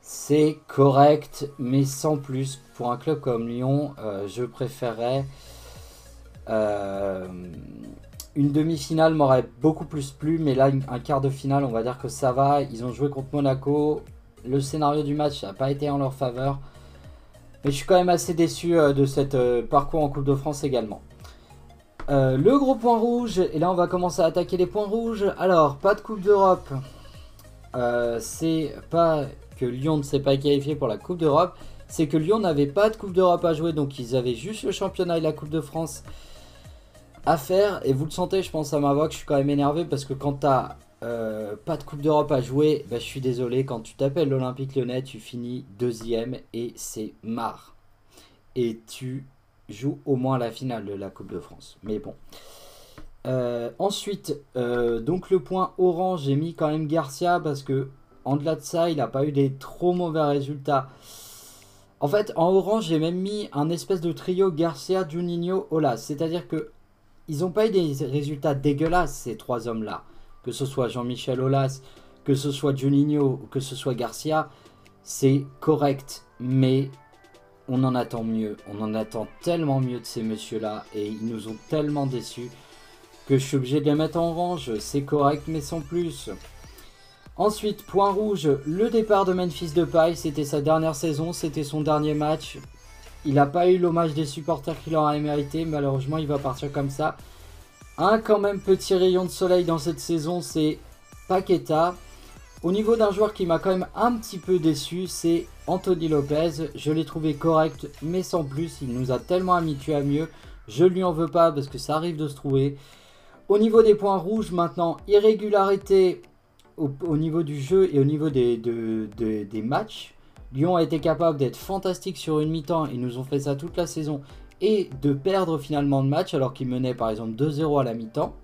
Speaker 2: c'est correct, mais sans plus. Pour un club comme Lyon, euh, je préférerais... Euh, une demi-finale m'aurait beaucoup plus plu, mais là, un quart de finale, on va dire que ça va. Ils ont joué contre Monaco. Le scénario du match n'a pas été en leur faveur. Mais je suis quand même assez déçu euh, de cet euh, parcours en Coupe de France également. Euh, le gros point rouge, et là on va commencer à attaquer les points rouges. Alors, pas de Coupe d'Europe. c'est pas que Lyon ne s'est pas qualifié pour la Coupe d'Europe. C'est que Lyon n'avait pas de Coupe d'Europe à jouer, donc ils avaient juste le championnat et la Coupe de France à faire. Et vous le sentez, je pense à ma voix que je suis quand même énervé parce que quand t'as euh, pas de Coupe d'Europe à jouer, bah, je suis désolé. Quand tu t'appelles l'Olympique Lyonnais, tu finis deuxième et c'est marre. Et tu joues au moins la finale de la Coupe de France. Mais bon. Euh, ensuite, euh, donc le point orange, j'ai mis quand même Garcia parce que en delà de ça, il n'a pas eu des trop mauvais résultats. En fait, en orange, j'ai même mis un espèce de trio Garcia, Juninho, Olas. C'est-à-dire que ils n'ont pas eu des résultats dégueulasses, ces trois hommes-là. Que ce soit Jean-Michel Aulas, que ce soit Juninho que ce soit Garcia, c'est correct. Mais on en attend mieux. On en attend tellement mieux de ces messieurs-là. Et ils nous ont tellement déçus que je suis obligé de les mettre en orange. C'est correct, mais sans plus. Ensuite, point rouge, le départ de Memphis Depay. C'était sa dernière saison, c'était son dernier match. Il n'a pas eu l'hommage des supporters qu'il aurait mérité. Malheureusement, il va partir comme ça. Un quand même petit rayon de soleil dans cette saison, c'est Paqueta. Au niveau d'un joueur qui m'a quand même un petit peu déçu, c'est Anthony Lopez. Je l'ai trouvé correct, mais sans plus. Il nous a tellement habitués à mieux. Je lui en veux pas parce que ça arrive de se trouver. Au niveau des points rouges, maintenant, irrégularité au, niveau du jeu et au niveau des matchs. Lyon a été capable d'être fantastique sur une mi-temps, ils nous ont fait ça toute la saison, et de perdre finalement le match alors qu'ils menaient par exemple 2-0 à la mi-temps.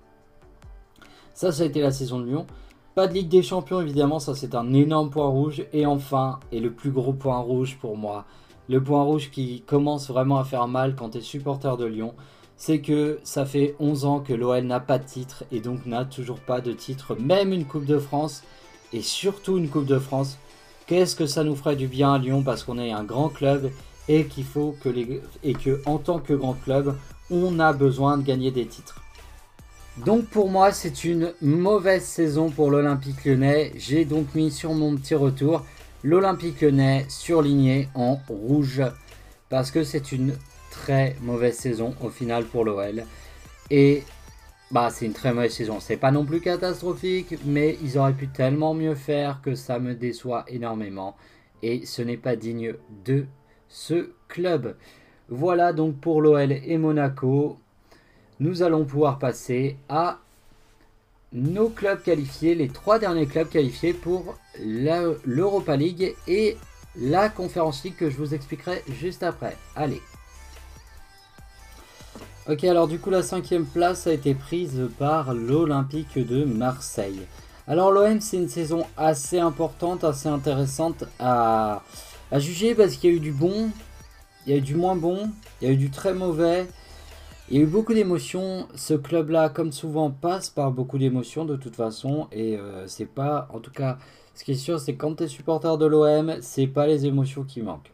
Speaker 2: Ça, ça a été la saison de Lyon. Pas de Ligue des Champions, évidemment, ça c'est un énorme point rouge. Et enfin, et le plus gros point rouge pour moi, le point rouge qui commence vraiment à faire mal quand tu es supporter de Lyon, c'est que ça fait 11 ans que l'OL n'a pas de titre et donc n'a toujours pas de titre, même une Coupe de France, et surtout une Coupe de France Qu'est-ce que ça nous ferait du bien à Lyon parce qu'on est un grand club et qu'il faut que les et que tant que grand club, on a besoin de gagner des titres. Donc pour moi, c'est une mauvaise saison pour l'Olympique lyonnais. J'ai donc mis sur mon petit retour l'Olympique lyonnais surligné en rouge parce que c'est une très mauvaise saison au final pour l'OL. Et bah c'est une très mauvaise saison. C'est pas non plus catastrophique, mais ils auraient pu tellement mieux faire que ça me déçoit énormément. Et ce n'est pas digne de ce club. Voilà donc pour l'OL et Monaco nous allons pouvoir passer à nos clubs qualifiés, les trois derniers clubs qualifiés pour l'Europa League et la Conference League que je vous expliquerai juste après. Allez. Ok, alors du coup la cinquième place a été prise par l'Olympique de Marseille. Alors l'OM c'est une saison assez importante, assez intéressante à, à juger parce qu'il y a eu du bon, il y a eu du moins bon, il y a eu du très mauvais. Il y a eu beaucoup d'émotions. Ce club-là, comme souvent, passe par beaucoup d'émotions de toute façon. Et euh, c'est pas, en tout cas, ce qui est sûr, c'est quand tu es supporter de l'OM, c'est pas les émotions qui manquent.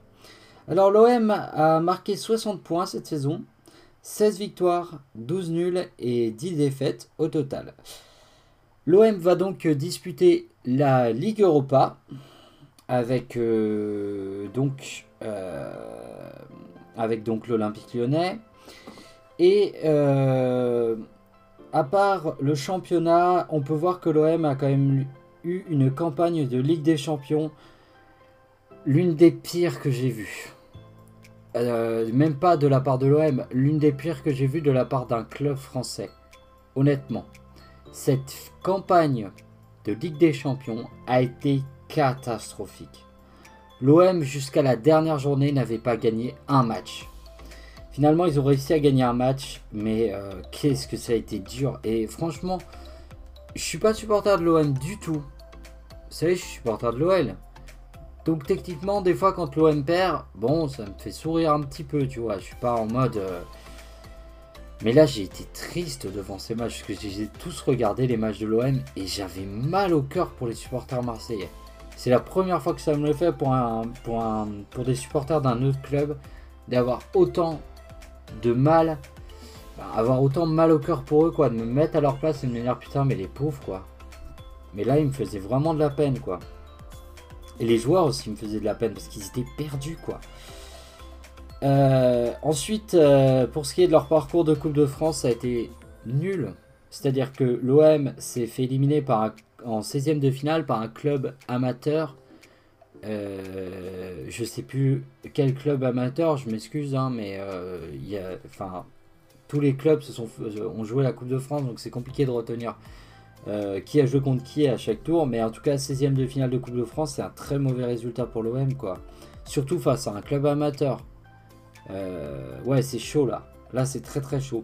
Speaker 2: Alors, l'OM a marqué 60 points cette saison. 16 victoires, 12 nuls et 10 défaites au total. L'OM va donc disputer la Ligue Europa avec euh, donc euh, avec donc l'Olympique Lyonnais. Et euh, à part le championnat, on peut voir que l'OM a quand même eu une campagne de Ligue des Champions, l'une des pires que j'ai vues. Euh, même pas de la part de l'OM, l'une des pires que j'ai vues de la part d'un club français. Honnêtement, cette campagne de Ligue des Champions a été catastrophique. L'OM jusqu'à la dernière journée n'avait pas gagné un match. Finalement, ils ont réussi à gagner un match, mais euh, qu'est-ce que ça a été dur. Et franchement, je suis pas supporter de l'OM du tout. Vous savez, je suis supporter de l'OL. Donc techniquement, des fois, quand l'OM perd, bon, ça me fait sourire un petit peu, tu vois. Je suis pas en mode. Euh, mais là, j'ai été triste devant ces matchs, parce que j'ai tous regardé les matchs de l'OM et j'avais mal au cœur pour les supporters marseillais. C'est la première fois que ça me le fait pour, des supporters d'un autre club d'avoir autant de mal, bah, avoir autant mal au cœur pour eux, quoi, de me mettre à leur place et de me dire putain, mais les pauvres, quoi. Mais là, ils me faisaient vraiment de la peine, quoi. Et les joueurs aussi me faisaient de la peine parce qu'ils étaient perdus, quoi. Euh, ensuite, euh, pour ce qui est de leur parcours de Coupe de France, ça a été nul. C'est-à-dire que l'OM s'est fait éliminer par en 16e de finale par un club amateur euh, je sais plus quel club amateur, je m'excuse, hein, mais euh, y a, tous les clubs se sont, ont joué la Coupe de France, donc c'est compliqué de retenir qui a joué contre qui à chaque tour. Mais en tout cas, 16ème de finale de Coupe de France, c'est un très mauvais résultat pour l'OM, quoi. Surtout face à un club amateur. ouais, c'est chaud là. Là, c'est très très chaud.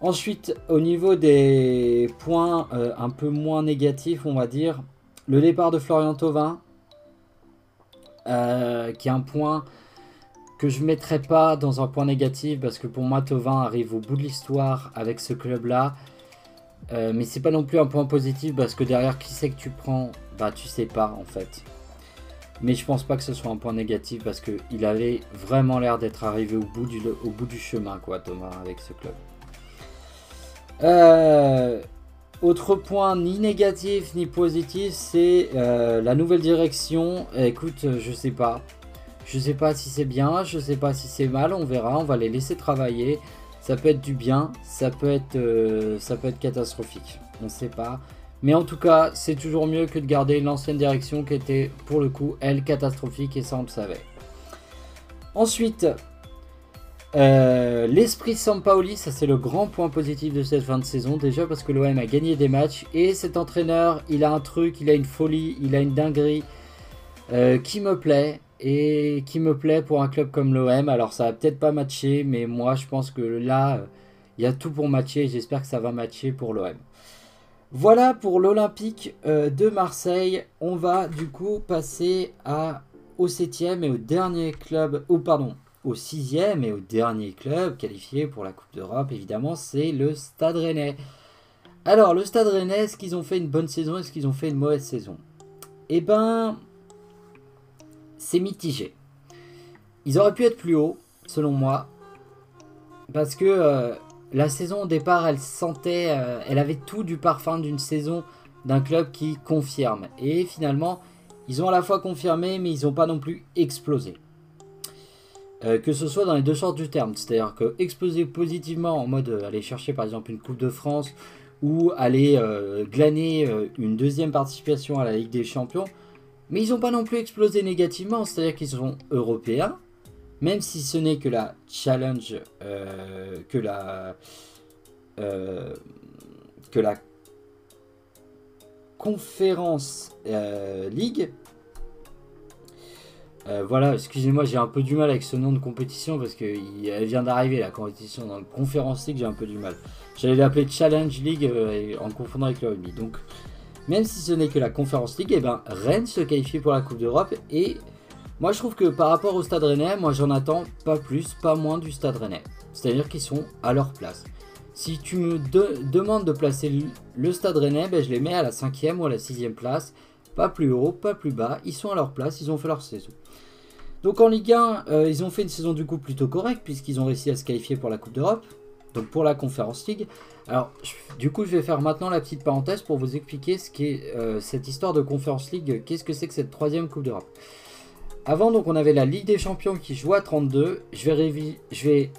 Speaker 2: Ensuite, au niveau des points un peu moins négatifs, on va dire, le départ de Florian Thauvin, euh, qui est un point que je ne mettrai pas dans un point négatif parce que pour moi Tovin arrive au bout de l'histoire avec ce club là. Euh, mais c'est pas non plus un point positif parce que derrière qui c'est que tu prends, bah tu sais pas en fait. Mais je pense pas que ce soit un point négatif parce qu'il avait vraiment l'air d'être arrivé au bout, du, chemin quoi Thomas avec ce club. Euh, autre point ni négatif ni positif, c'est euh, la nouvelle direction. Écoute, je sais pas. Je sais pas si c'est bien, je sais pas si c'est mal, on verra, on va les laisser travailler. Ça peut être du bien, ça peut être, euh, ça peut être catastrophique. On sait pas. Mais en tout cas, c'est toujours mieux que de garder l'ancienne direction qui était pour le coup, elle, catastrophique et ça on le savait. Ensuite, euh, l'esprit Sampaoli, ça c'est le grand point positif de cette fin de saison. Déjà parce que l'OM a gagné des matchs. Et cet entraîneur, il a un truc, il a une folie, il a une dinguerie euh, qui me plaît. Et qui me plaît pour un club comme l'OM. Alors ça va peut-être pas matcher, mais moi je pense que là, il y a tout pour matcher. J'espère que ça va matcher pour l'OM. Voilà pour l'Olympique euh, de Marseille. On va du coup passer au septième et au dernier club. Ou pardon, au sixième et au dernier club qualifié pour la Coupe d'Europe, évidemment, c'est le Stade Rennais. Alors, le Stade Rennais, est-ce qu'ils ont fait une bonne saison? Est-ce qu'ils ont fait une mauvaise saison? Eh ben, c'est mitigé. ils auraient pu être plus haut, selon moi. Parce que euh, la saison au départ, elle sentait, euh, elle avait tout du parfum d'une saison d'un club qui confirme. Et finalement, ils ont à la fois confirmé, mais ils n'ont pas non plus explosé. Euh, que ce soit dans les deux sortes du terme, c'est-à-dire que exploser positivement en mode aller chercher par exemple une Coupe de France ou aller glaner une deuxième participation à la Ligue des Champions, mais ils n'ont pas non plus explosé négativement, c'est-à-dire qu'ils sont européens, même si ce n'est que la challenge, euh, que la euh, que la conférence euh, League. voilà, excusez-moi, j'ai un peu du mal avec ce nom de compétition parce qu'elle vient d'arriver la compétition dans la conférence League, j'ai un peu du mal. J'allais l'appeler Challenge League en confondant avec le rugby. Donc, même si ce n'est que la conférence League, eh ben, Rennes se qualifie pour la Coupe d'Europe et moi, je trouve que par rapport au Stade Rennais, moi j'en attends pas plus, pas moins du Stade Rennais. C'est-à-dire qu'ils sont à leur place. Si tu me demandes de placer le Stade Rennais, ben, je les mets à la cinquième ou à la sixième place. Pas plus haut, pas plus bas. Ils sont à leur place, ils ont fait leur saison. Donc en Ligue 1, euh, ils ont fait une saison du coup plutôt correcte puisqu'ils ont réussi à se qualifier pour la Coupe d'Europe. Donc pour la Conference League. Alors du coup je vais faire maintenant la petite parenthèse pour vous expliquer ce qu'est euh, cette histoire de Conference League. Qu'est-ce que c'est que cette troisième Coupe d'Europe? Avant, donc, on avait la Ligue des Champions qui joue à 32. Je vais Je vais.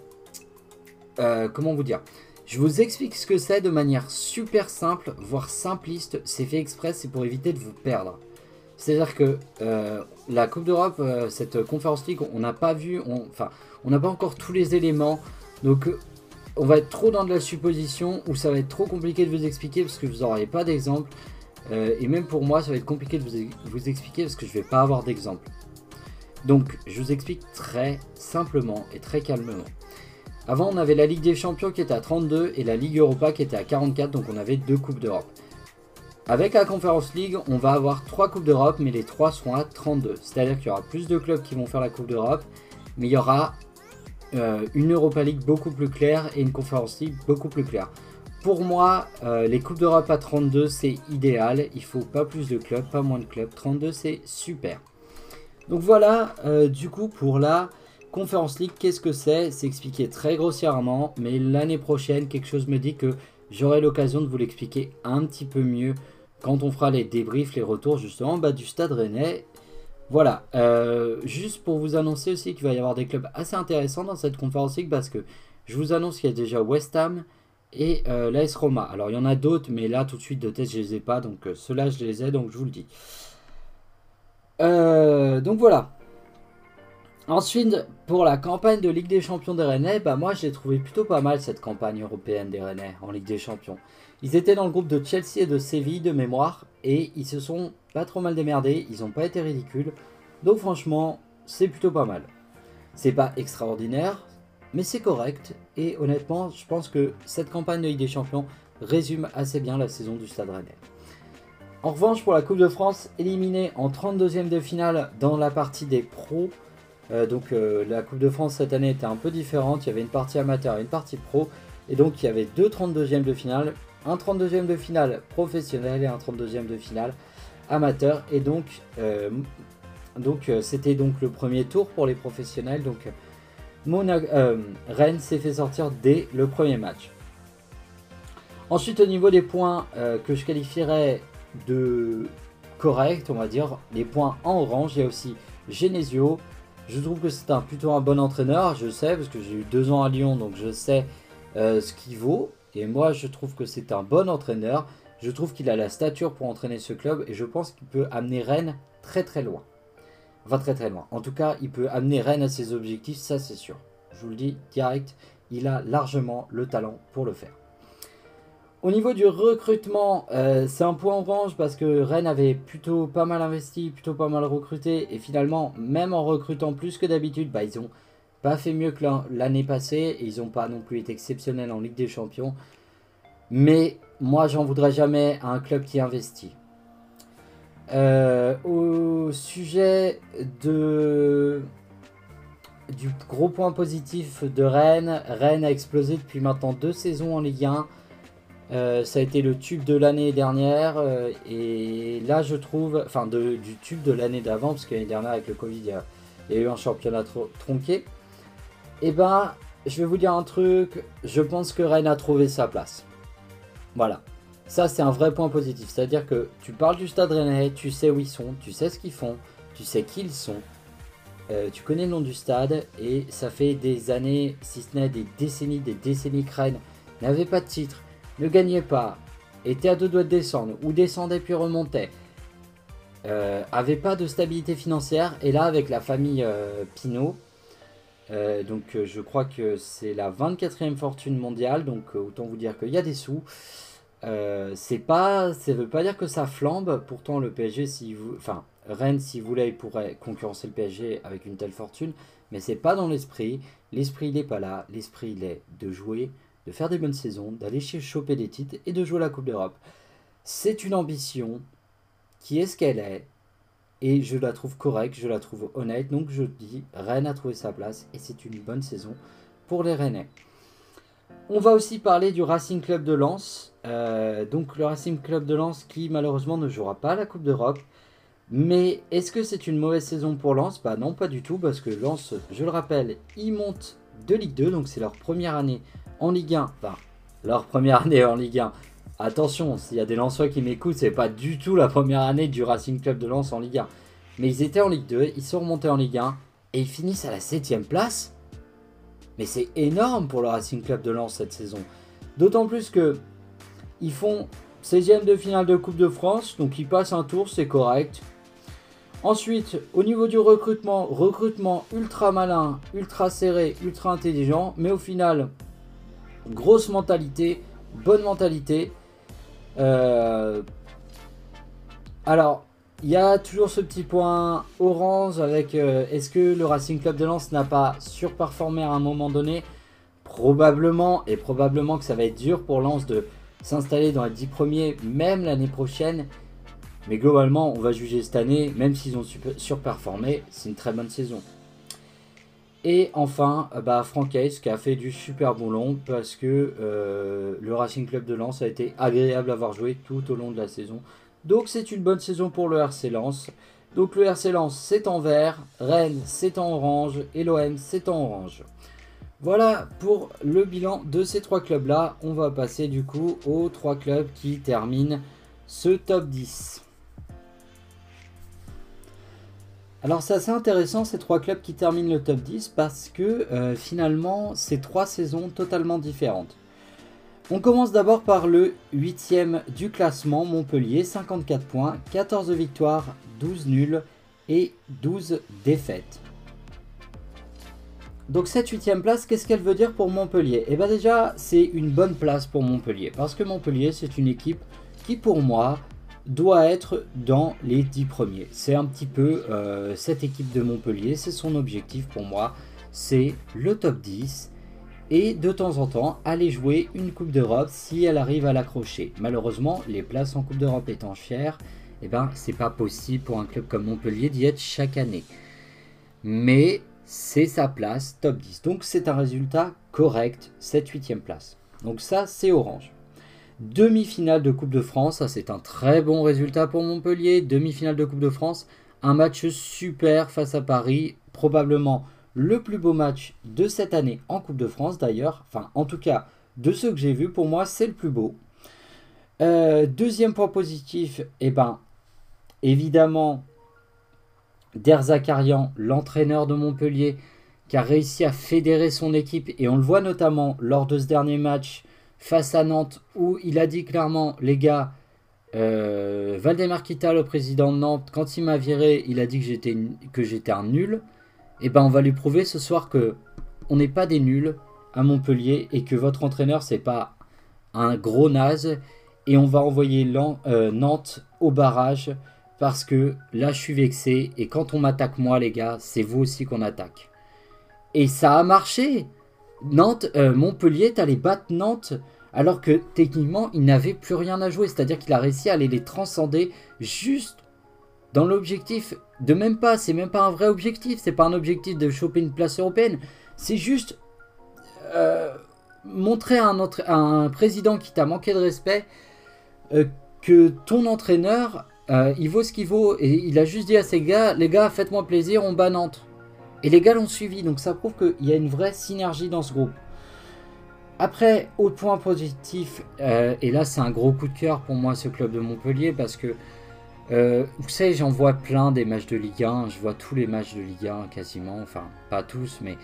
Speaker 2: Euh, comment vous dire? Je vous explique ce que c'est de manière super simple, voire simpliste. C'est fait exprès, c'est pour éviter de vous perdre. C'est-à-dire que euh, la Coupe d'Europe, cette Conference League, on n'a pas vu, enfin, on n'a pas encore tous les éléments. Donc, on va être trop dans de la supposition ou ça va être trop compliqué de vous expliquer parce que vous n'aurez pas d'exemple. et même pour moi, ça va être compliqué de vous, vous expliquer parce que je ne vais pas avoir d'exemple. Donc, je vous explique très simplement et très calmement. Avant, on avait la Ligue des Champions qui était à 32 et la Ligue Europa qui était à 44, donc on avait deux Coupes d'Europe. Avec la Conference League, on va avoir trois Coupes d'Europe, mais les trois seront à 32. C'est-à-dire qu'il y aura plus de clubs qui vont faire la Coupe d'Europe, mais il y aura euh, une Europa League beaucoup plus claire et une Conference League beaucoup plus claire. Pour moi, euh, les Coupes d'Europe à 32, c'est idéal. Il faut pas plus de clubs, pas moins de clubs. 32, c'est super. Donc voilà, euh, du coup, pour la Conference League, qu'est-ce que c'est? C'est expliqué très grossièrement, mais l'année prochaine, quelque chose me dit que j'aurai l'occasion de vous l'expliquer un petit peu mieux quand on fera les débriefs, les retours justement bah, du Stade Rennais. Voilà, euh, juste pour vous annoncer aussi qu'il va y avoir des clubs assez intéressants dans cette Conference League parce que je vous annonce qu'il y a déjà West Ham et euh, l'AS Roma. Alors il y en a d'autres, mais là tout de suite de test je les ai pas, donc ceux-là je les ai, donc je vous le dis. Euh, donc voilà. Ensuite, pour la campagne de Ligue des Champions des Rennais, bah moi j'ai trouvé plutôt pas mal cette campagne européenne des Rennais en Ligue des Champions. Ils étaient dans le groupe de Chelsea et de Séville de mémoire et ils se sont pas trop mal démerdés, ils n'ont pas été ridicules. Donc franchement, c'est plutôt pas mal. C'est pas extraordinaire, mais c'est correct et honnêtement, je pense que cette campagne de Ligue des Champions résume assez bien la saison du Stade Rennais. En revanche, pour la Coupe de France, éliminé en 32e de finale dans la partie des pros. Euh, donc euh, la Coupe de France cette année était un peu différente. Il y avait une partie amateur et une partie pro. Et donc il y avait deux 32e de finale. Un 32e de finale professionnel et un 32e de finale amateur. Et donc euh, donc c'était donc le premier tour pour les professionnels. Donc Rennes s'est fait sortir dès le premier match. Ensuite au niveau des points que je qualifierais de correct, on va dire. Les points en orange, il y a aussi Genesio. Je trouve que c'est un, plutôt un bon entraîneur, je sais, parce que j'ai eu deux ans à Lyon, donc je sais euh, ce qu'il vaut. Et moi, je trouve que c'est un bon entraîneur. Je trouve qu'il a la stature pour entraîner ce club et je pense qu'il peut amener Rennes très très loin. Enfin très très loin. En tout cas, il peut amener Rennes à ses objectifs, ça c'est sûr. Je vous le dis direct, il a largement le talent pour le faire. Au niveau du recrutement, euh, c'est un point orange parce que Rennes avait plutôt pas mal investi, plutôt pas mal recruté. Et finalement, même en recrutant plus que d'habitude, bah, ils ont pas fait mieux que l'année passée. Et ils n'ont pas non plus été exceptionnels en Ligue des Champions. Mais moi, j'en voudrais jamais à un club qui investit. Euh, au sujet de du gros point positif de Rennes, Rennes a explosé depuis maintenant deux saisons en Ligue 1. Euh, ça a été le tube de l'année dernière et là je trouve, enfin du tube de l'année d'avant parce que dernière avec le Covid il Il y a eu un championnat tronqué. Et eh ben, je vais vous dire un truc. Je pense que Rennes a trouvé sa place. Voilà. Ça, c'est un vrai point positif. C'est-à-dire que tu parles du stade rennais, tu sais où ils sont, tu sais ce qu'ils font, tu sais qui ils sont. Euh, tu connais le nom du stade et ça fait des années, si ce n'est des décennies, des décennies que Rennes n'avait pas de titre, ne gagnait pas, était à deux doigts de descendre ou descendait puis remontait, euh, avait pas de stabilité financière et là avec la famille euh, Pinot, euh, donc je crois que c'est la 24e fortune mondiale, donc autant vous dire qu'il y a des sous. c'est pas, ça veut pas dire que ça flambe. Pourtant le PSG, si vous, enfin Rennes, s'il voulait, il pourrait concurrencer le PSG avec une telle fortune, mais c'est pas dans l'esprit. L'esprit, il n'est pas là. L'esprit, il est de jouer, de faire des bonnes saisons, d'aller choper des titres et de jouer la Coupe d'Europe. C'est une ambition qui est ce qu'elle est, et je la trouve correcte, je la trouve honnête. Donc je dis, Rennes a trouvé sa place, et c'est une bonne saison pour les Rennais. On va aussi parler du Racing Club de Lens. Euh, donc le Racing Club de Lens qui malheureusement ne jouera pas la Coupe d'Europe. Mais est-ce que c'est une mauvaise saison pour Lens? Bah non, pas du tout, parce que Lens, je le rappelle, ils montent de Ligue 2, donc c'est leur première année en Ligue 1. Enfin, leur première année en Ligue 1. Attention, s'il y a des Lensois qui m'écoutent, c'est pas du tout la première année du Racing Club de Lens en Ligue 1. Mais ils étaient en Ligue 2, ils sont remontés en Ligue 1 et ils finissent à la 7ème place. Mais c'est énorme pour le Racing Club de Lens cette saison. D'autant plus que ils font 16ème de finale de Coupe de France, donc ils passent un tour, c'est correct. Ensuite, au niveau du recrutement, recrutement ultra malin, ultra serré, ultra intelligent, mais au final, grosse mentalité, bonne mentalité. Euh, alors, il y a toujours ce petit point orange avec euh, est-ce que le Racing Club de Lens n'a pas surperformé à un moment donné? Probablement, et probablement que ça va être dur pour Lens de s'installer dans les 10 premiers, même l'année prochaine. Mais globalement, on va juger cette année, même s'ils ont surperformé, c'est une très bonne saison. Et enfin, euh, bah, Franck Hayes qui a fait du super boulon parce que euh, le Racing Club de Lens a été agréable à avoir joué tout au long de la saison. Donc c'est une bonne saison pour le RC Lens. Donc le RC Lens c'est en vert, Rennes c'est en orange et l'OM c'est en orange. Voilà pour le bilan de ces trois clubs là. On va passer du coup aux trois clubs qui terminent ce top 10. Alors c'est assez intéressant ces trois clubs qui terminent le top 10 parce que euh, finalement c'est trois saisons totalement différentes. On commence d'abord par le 8 du classement, Montpellier, 54 points, 14 victoires, 12 nuls et 12 défaites. Donc cette 8 place, qu'est-ce qu'elle veut dire pour Montpellier? Eh bien déjà, c'est une bonne place pour Montpellier, parce que Montpellier, c'est une équipe qui pour moi doit être dans les 10 premiers. C'est un petit peu euh, cette équipe de Montpellier, c'est son objectif pour moi, c'est le top 10 et de temps en temps aller jouer une Coupe d'Europe si elle arrive à l'accrocher. Malheureusement, les places en Coupe d'Europe étant chères, eh ben, c'est pas possible pour un club comme Montpellier d'y être chaque année. Mais c'est sa place top 10. Donc c'est un résultat correct, cette 8 place. Donc ça, c'est orange. Demi-finale de Coupe de France, ça c'est un très bon résultat pour Montpellier. Demi-finale de Coupe de France, un match super face à Paris, probablement le plus beau match de cette année en Coupe de France d'ailleurs. Enfin, en tout cas, de ceux que j'ai vus, pour moi, c'est le plus beau. Euh, deuxième point positif, eh ben, évidemment, Der Zakarian, l'entraîneur de Montpellier, qui a réussi à fédérer son équipe, et on le voit notamment lors de ce dernier match face à Nantes où il a dit clairement, les gars, euh, Valdemar Kita, le président de Nantes, quand il m'a viré, il a dit que j'étais, que j'étais un nul. Et eh ben on va lui prouver ce soir que on n'est pas des nuls à Montpellier et que votre entraîneur c'est pas un gros naze. Et on va envoyer euh, Nantes au barrage parce que là je suis vexé et quand on m'attaque moi les gars c'est vous aussi qu'on attaque. Et ça a marché Nantes, euh, Montpellier, t'allais battre Nantes alors que techniquement il n'avait plus rien à jouer. C'est-à-dire qu'il a réussi à aller les transcender juste dans l'objectif de même pas. C'est même pas un vrai objectif. C'est pas un objectif de choper une place européenne. C'est juste euh, montrer à un, président qui t'a manqué de respect euh, que ton entraîneur il vaut ce qu'il vaut. Et il a juste dit à ses gars les gars, faites-moi plaisir, on bat Nantes. Et les gars l'ont suivi, donc ça prouve qu'il y a une vraie synergie dans ce groupe. Après, autre point positif, euh, et là c'est un gros coup de cœur pour moi ce club de Montpellier parce que euh, vous savez, j'en vois plein des matchs de Ligue 1, je vois tous les matchs de Ligue 1 quasiment, enfin pas tous, mais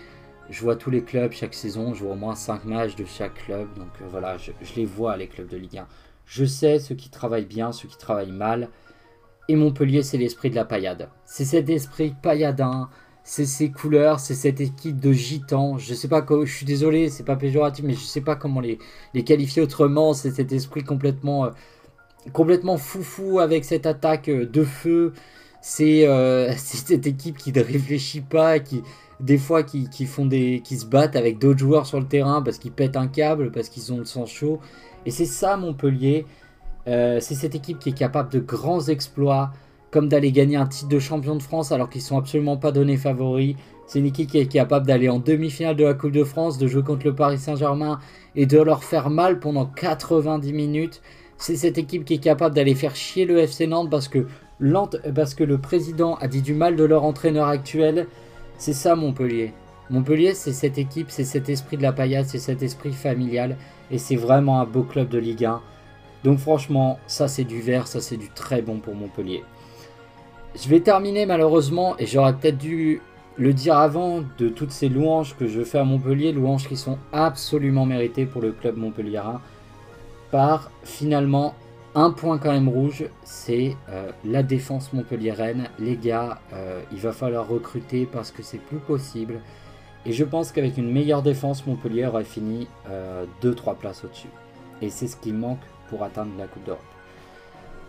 Speaker 2: je vois tous les clubs chaque saison, je vois au moins 5 matchs de chaque club, donc euh, voilà, je, les vois les clubs de Ligue 1. Je sais ceux qui travaillent bien, ceux qui travaillent mal, et Montpellier c'est l'esprit de la paillade. C'est cet esprit pailladin, c'est ces couleurs, c'est cette équipe de gitans. Je sais pas je suis désolé, c'est pas péjoratif, mais je sais pas comment les, qualifier autrement. C'est cet esprit complètement, euh, complètement foufou avec cette attaque euh, de feu. Euh, c'est cette équipe qui ne réfléchit pas, qui des fois qui se battent avec d'autres joueurs sur le terrain parce qu'ils pètent un câble, parce qu'ils ont le sang chaud. Et c'est ça Montpellier. c'est cette équipe qui est capable de grands exploits comme d'aller gagner un titre de champion de France alors qu'ils sont absolument pas donnés favoris. C'est une équipe qui est capable d'aller en demi-finale de la Coupe de France, de jouer contre le Paris Saint-Germain et de leur faire mal pendant 90 minutes. C'est cette équipe qui est capable d'aller faire chier le FC Nantes parce que, le président a dit du mal de leur entraîneur actuel. C'est ça Montpellier. Montpellier, c'est cette équipe, c'est cet esprit de la paillade, c'est cet esprit familial. Et c'est vraiment un beau club de Ligue 1. Donc franchement, ça c'est du vert, ça c'est du très bon pour Montpellier. Je vais terminer malheureusement, et j'aurais peut-être dû le dire avant, de toutes ces louanges que je fais à Montpellier, louanges qui sont absolument méritées pour le club montpelliérain, par finalement un point quand même rouge, c'est euh, la défense montpelliéraine. Les gars, euh, il va falloir recruter parce que c'est plus possible. Et je pense qu'avec une meilleure défense, Montpellier aurait fini 2-3 euh, places au-dessus. Et c'est ce qui manque pour atteindre la Coupe d'Europe.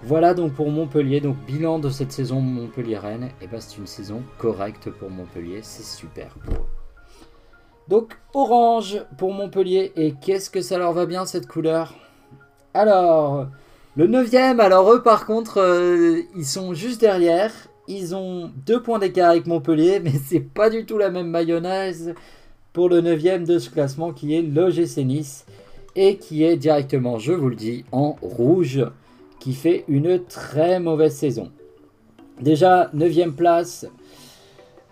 Speaker 2: Voilà donc pour Montpellier, donc bilan de cette saison Montpellier-Rennes, et eh ben c'est une saison correcte pour Montpellier, c'est super pour eux. Donc orange pour Montpellier, et qu'est-ce que ça leur va bien cette couleur? Alors, le 9 alors eux par contre, euh, ils sont juste derrière, ils ont deux points d'écart avec Montpellier, mais c'est pas du tout la même mayonnaise pour le 9 de ce classement qui est l'OGC Nice, et qui est directement, je vous le dis, en rouge qui fait une très mauvaise saison. Déjà, 9 place.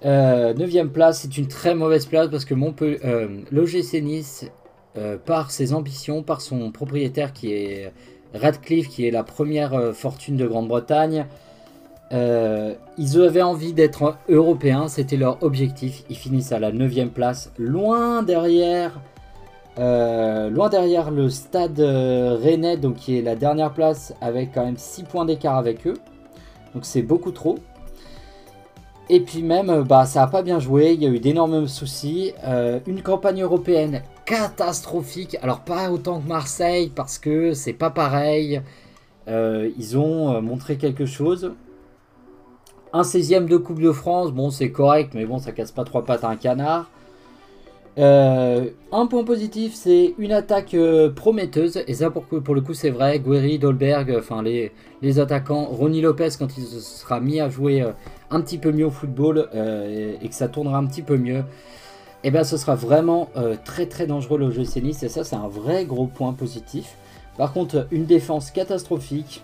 Speaker 2: Euh, 9 place, c'est une très mauvaise place parce que euh, l'OGC Nice, euh, par ses ambitions, par son propriétaire qui est Radcliffe, qui est la première euh, fortune de Grande-Bretagne, ils avaient envie d'être européens, c'était leur objectif. Ils finissent à la 9 place, loin derrière euh, loin derrière le stade euh, Rennais, donc qui est la dernière place avec quand même 6 points d'écart avec eux. Donc c'est beaucoup trop. Et puis même, euh, bah, ça n'a pas bien joué, il y a eu d'énormes soucis. une campagne européenne catastrophique. Alors pas autant que Marseille parce que c'est pas pareil. ils ont montré quelque chose. Un 16ème de Coupe de France, bon c'est correct, mais bon ça casse pas trois pattes à un canard. Euh, un point positif, c'est une attaque euh, prometteuse, et ça pour, le coup c'est vrai, Guerri, Dolberg, enfin les, attaquants, Ronnie Lopez quand il sera mis à jouer euh, un petit peu mieux au football et, que ça tournera un petit peu mieux, et eh bien ce sera vraiment très très dangereux le jeu Nice, et ça c'est un vrai gros point positif. Par contre, une défense catastrophique,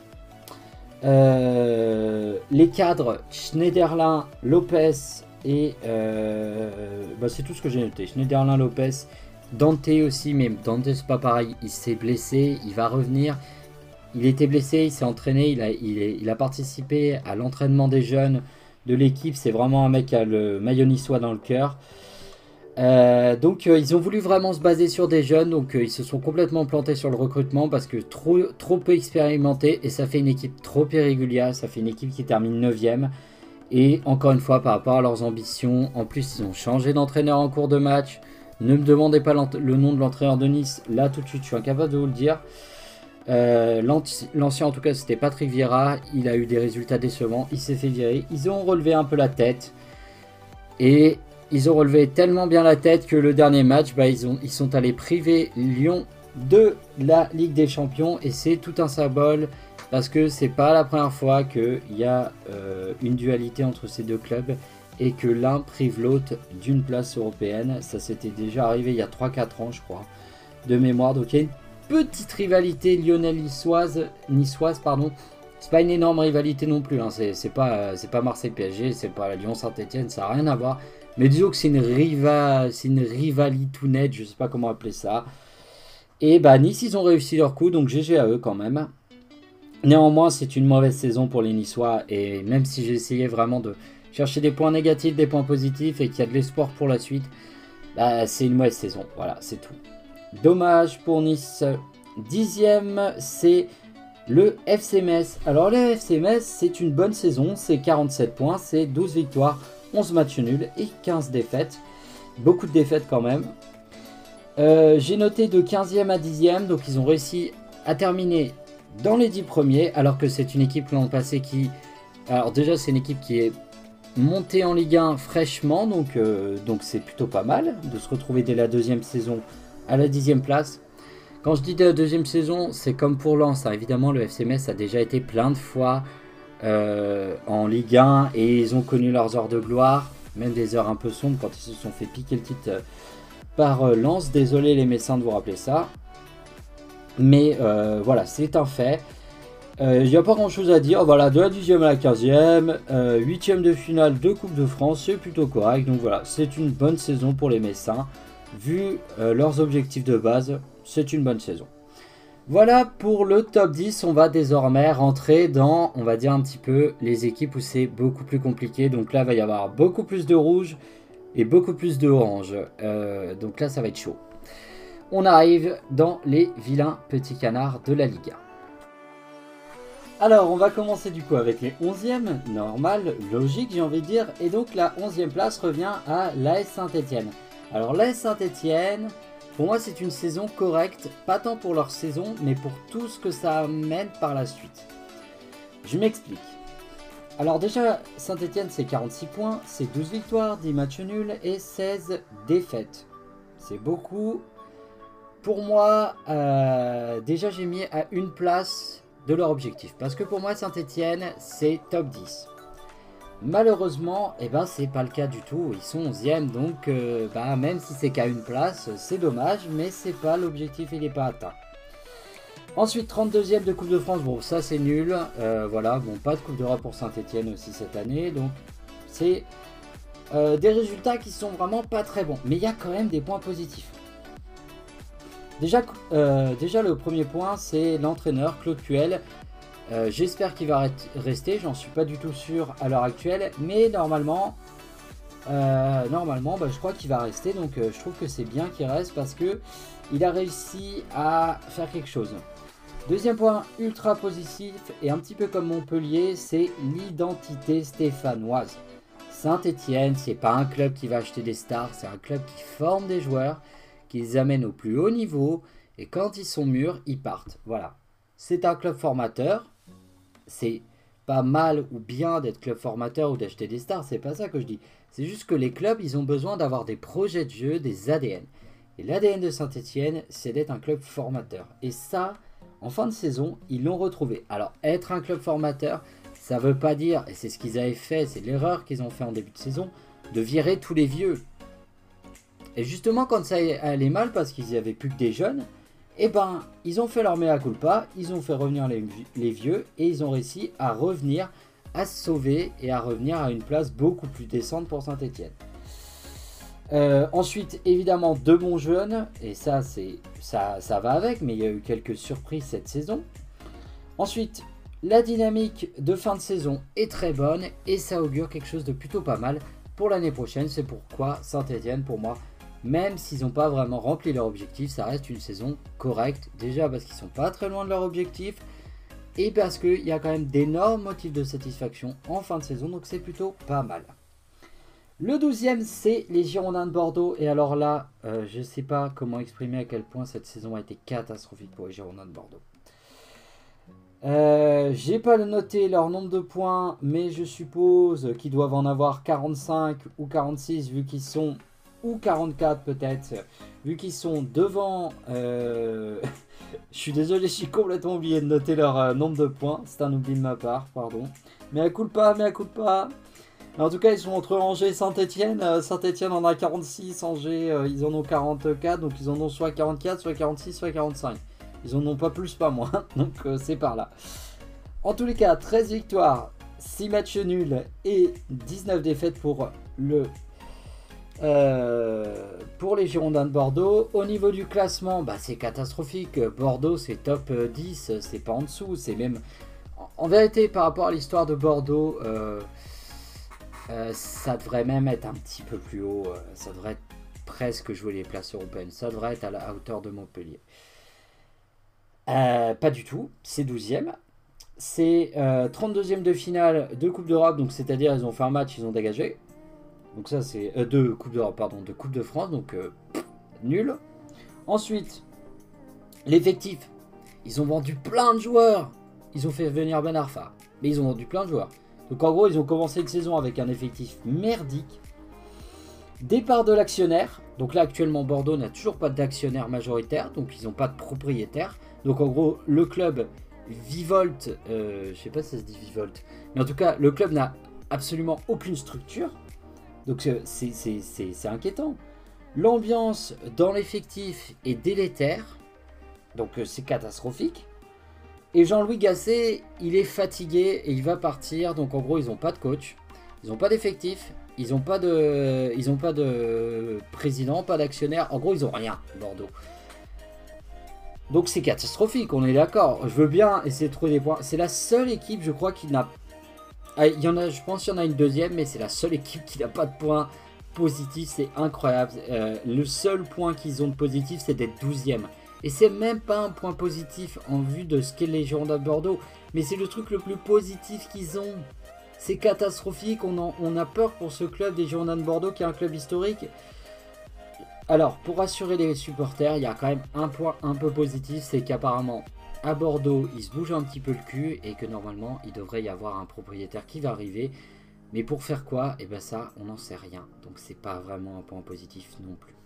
Speaker 2: les cadres Schneiderlin, Lopez, et euh, bah, c'est tout ce que j'ai noté. Schneiderlin Lopez, Dante aussi, mais Dante c'est pas pareil. Il s'est blessé, il va revenir. Il était blessé, il s'est entraîné, il a, participé à l'entraînement des jeunes de l'équipe. C'est vraiment un mec qui a le maillot dans le cœur. Euh, donc euh, ils ont voulu vraiment se baser sur des jeunes, donc ils se sont complètement plantés sur le recrutement parce que trop, trop peu expérimenté et ça fait une équipe trop irrégulière, ça fait une équipe qui termine 9ème. Et encore une fois, par rapport à leurs ambitions, en plus, ils ont changé d'entraîneur en cours de match. Ne me demandez pas le nom de l'entraîneur de Nice. Là, tout de suite, je suis incapable de vous le dire. Euh, l'ancien, en tout cas, c'était Patrick Vieira. Il a eu des résultats décevants. Il s'est fait virer. Ils ont relevé un peu la tête. Et ils ont relevé tellement bien la tête que le dernier match, bah, ils, ont, ils sont allés priver Lyon de la Ligue des Champions. Et c'est tout un symbole parce que c'est pas la première fois qu'il y a euh, une dualité entre ces deux clubs et que l'un prive l'autre d'une place européenne. Ça s'était déjà arrivé il y a 3-4 ans, je crois, de mémoire. Donc il y a une petite rivalité lyonnais-niçoise, niçoise, pardon. C'est pas une énorme rivalité non plus. Hein. C'est pas, c'est pas Marseille PSG, c'est pas Lyon Saint-Etienne, ça n'a rien à voir. Mais disons que c'est une, riva, une rivalité tout net, je sais pas comment appeler ça. Et bah Nice, ils ont réussi leur coup, donc GG à eux quand même. Néanmoins, c'est une mauvaise saison pour les Niçois. Et même si j'ai essayé vraiment de chercher des points négatifs, des points positifs et qu'il y a de l'espoir pour la suite, bah, c'est une mauvaise saison. Voilà, c'est tout. Dommage pour Nice. Dixième, c'est le FC Metz. Alors le FC Metz, c'est une bonne saison. C'est 47 points, c'est 12 victoires, 11 matchs nuls et 15 défaites. Beaucoup de défaites quand même. Euh, j'ai noté de 15e à 10e, donc ils ont réussi à terminer dans les 10 premiers, alors que c'est une équipe l'an passé qui... Alors déjà c'est une équipe qui est montée en Ligue 1 fraîchement, donc euh, donc c'est plutôt pas mal de se retrouver dès la deuxième saison à la dixième place. Quand je dis dès la deuxième saison, c'est comme pour Lens, hein. évidemment le FCMS a déjà été plein de fois euh, en Ligue 1 et ils ont connu leurs heures de gloire, même des heures un peu sombres quand ils se sont fait piquer le titre par euh, Lance. Désolé les médecins de vous rappeler ça. Mais euh, voilà, c'est un fait. Il euh, n'y a pas grand chose à dire. Voilà, de la 10e à la 15e, 8e de finale de Coupe de France, c'est plutôt correct. Donc voilà, c'est une bonne saison pour les Messins. Vu leurs objectifs de base, c'est une bonne saison. Voilà pour le top 10. On va désormais rentrer dans, on va dire un petit peu, les équipes où c'est beaucoup plus compliqué. Donc là, il va y avoir beaucoup plus de rouge et beaucoup plus de. Euh, donc là, ça va être chaud. On arrive dans les vilains petits canards de la Liga. Alors, on va commencer du coup avec les 11e, normal, logique, j'ai envie de dire. Et donc, la 11e place revient à l'AS Saint-Etienne. Alors, l'AS Saint-Etienne, pour moi, c'est une saison correcte, pas tant pour leur saison, mais pour tout ce que ça amène par la suite. Je m'explique. Alors déjà, Saint-Etienne c'est 46 points, c'est 12 victoires, 10 matchs nuls et 16 défaites. C'est beaucoup. Pour moi, euh, déjà j'ai mis à une place de leur objectif. Parce que pour moi, Saint-Etienne c'est top 10. Malheureusement, eh ben, c'est pas le cas du tout. Ils sont 11e, donc euh, bah, même si c'est qu'à une place, c'est dommage, mais c'est pas l'objectif, il n'est pas atteint. Ensuite, 32e de Coupe de France, bon ça c'est nul. Euh, voilà, bon pas de Coupe d'Europe pour Saint-Etienne aussi cette année. Donc c'est des résultats qui sont vraiment pas très bons. Mais il y a quand même des points positifs. Déjà, euh, déjà le premier point c'est l'entraîneur Claude Puel. J'espère qu'il va rester, j'en suis pas du tout sûr à l'heure actuelle. Mais normalement, normalement bah, je crois qu'il va rester. Donc je trouve que c'est bien qu'il reste parce que il a réussi à faire quelque chose. Deuxième point ultra positif et un petit peu comme Montpellier, c'est l'identité stéphanoise. Saint-Étienne, c'est pas un club qui va acheter des stars, c'est un club qui forme des joueurs, qui les amène au plus haut niveau et quand ils sont mûrs, ils partent. Voilà. C'est un club formateur. C'est pas mal ou bien d'être club formateur ou d'acheter des stars, c'est pas ça que je dis. C'est juste que les clubs, ils ont besoin d'avoir des projets de jeu, des ADN. Et l'ADN de Saint-Etienne, c'est d'être un club formateur. Et ça, en fin de saison, ils l'ont retrouvé. Alors, être un club formateur, ça veut pas dire, et c'est ce qu'ils avaient fait, c'est l'erreur qu'ils ont fait en début de saison, de virer tous les vieux. Et justement, quand ça allait mal, parce qu'ils n'y avaient plus que des jeunes, eh ben, ils ont fait leur mea culpa, ils ont fait revenir les, vieux, et ils ont réussi à revenir, à se sauver, et à revenir à une place beaucoup plus décente pour Saint-Etienne. Euh, ensuite, évidemment, deux bons jeunes, et ça, c'est ça, ça va avec, mais il y a eu quelques surprises cette saison. Ensuite, la dynamique de fin de saison est très bonne, et ça augure quelque chose de plutôt pas mal pour l'année prochaine. C'est pourquoi Saint-Etienne, pour moi, même s'ils n'ont pas vraiment rempli leur objectif, ça reste une saison correcte. Déjà parce qu'ils sont pas très loin de leur objectif, et parce qu'il y a quand même d'énormes motifs de satisfaction en fin de saison, donc c'est plutôt pas mal. Le douzième, c'est les Girondins de Bordeaux. Et alors là, euh, je ne sais pas comment exprimer à quel point cette saison a été catastrophique pour les Girondins de Bordeaux. Euh, j'ai pas noté leur nombre de points, mais je suppose qu'ils doivent en avoir 45 ou 46 vu qu'ils sont, ou 44 peut-être, vu qu'ils sont devant. Euh, je suis désolé, j'ai complètement oublié de noter leur euh, nombre de points. C'est un oubli de ma part, pardon. Mais à coup pas, mais à coup pas. En tout cas, ils sont entre Angers et Saint-Etienne. Euh, Saint-Etienne en a 46, Angers, ils en ont 44. Donc ils en ont soit 44, soit 46, soit 45. Ils en ont pas plus, pas moins. Donc c'est par là. En tous les cas, 13 victoires, 6 matchs nuls et 19 défaites pour le euh, pour les Girondins de Bordeaux. Au niveau du classement, bah, c'est catastrophique. Bordeaux, c'est top 10, c'est pas en dessous. C'est même. En vérité, par rapport à l'histoire de Bordeaux, euh, euh, ça devrait même être un petit peu plus haut. ça devrait presque jouer les places européennes. Ça devrait être à la hauteur de Montpellier. pas du tout, c'est 12e. C'est 32e de finale de Coupe d'Europe, donc c'est-à-dire ils ont fait un match, ils ont dégagé. Donc ça c'est euh, de Coupe d'Europe, pardon, de Coupe de France, donc euh, nul. Ensuite, l'effectif. Ils ont vendu plein de joueurs. Ils ont fait venir Ben Arfa, mais ils ont vendu plein de joueurs. Donc en gros, ils ont commencé une saison avec un effectif merdique. Départ de l'actionnaire. Donc là actuellement Bordeaux n'a toujours pas d'actionnaire majoritaire, donc ils n'ont pas de propriétaire. Donc en gros, le club vivolte, euh, je sais pas si ça se dit vivolte, mais en tout cas, le club n'a absolument aucune structure. Donc euh, c'est inquiétant. L'ambiance dans l'effectif est délétère. Donc euh, c'est catastrophique. Et Jean-Louis Gasset, il est fatigué et il va partir. Donc en gros, ils n'ont pas de coach, ils n'ont pas d'effectif, ils n'ont pas de, ils pas de président, pas d'actionnaire. En gros, ils n'ont rien, Bordeaux. Donc c'est catastrophique, on est d'accord. Je veux bien essayer de trouver des points. C'est la seule équipe, je crois, qui n'a il y en a, je pense qu'il y en a une deuxième, mais c'est la seule équipe qui n'a pas de points positifs. C'est incroyable. Euh, le seul point qu'ils ont de positif, c'est d'être 12e. Et c'est même pas un point positif en vue de ce qu'est les Girondins de Bordeaux. Mais c'est le truc le plus positif qu'ils ont. C'est catastrophique. On, on, a peur pour ce club des Girondins de Bordeaux qui est un club historique. Alors, pour rassurer les supporters, il y a quand même un point un peu positif. C'est qu'apparemment, à Bordeaux, il se bouge un petit peu le cul et que normalement, il devrait y avoir un propriétaire qui va arriver. Mais pour faire quoi? Et eh bien ça, on n'en sait rien. Donc c'est pas vraiment un point positif non plus.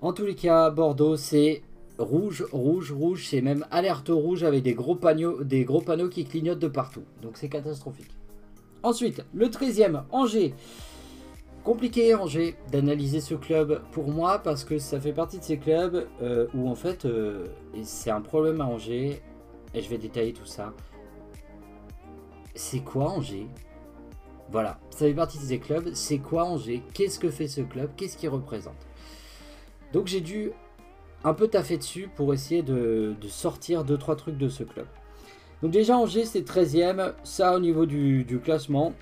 Speaker 2: En tous les cas, Bordeaux, c'est rouge, rouge, rouge. C'est même alerte rouge avec des gros, panneaux, des gros panneaux qui clignotent de partout. Donc c'est catastrophique. Ensuite, le 13e, Angers compliqué, Angers, d'analyser ce club. Pour moi parce que ça fait partie de ces clubs euh, où en fait euh, c'est un problème à Angers et je vais détailler tout ça. C'est quoi Angers? Voilà, ça fait partie de ces clubs. C'est quoi Angers? Qu'est-ce que fait ce club? Qu'est-ce qu'il représente? Donc j'ai dû un peu taffer dessus pour essayer de, sortir 2-3 trucs de ce club. Donc déjà Angers c'est 13ème, ça au niveau du classement,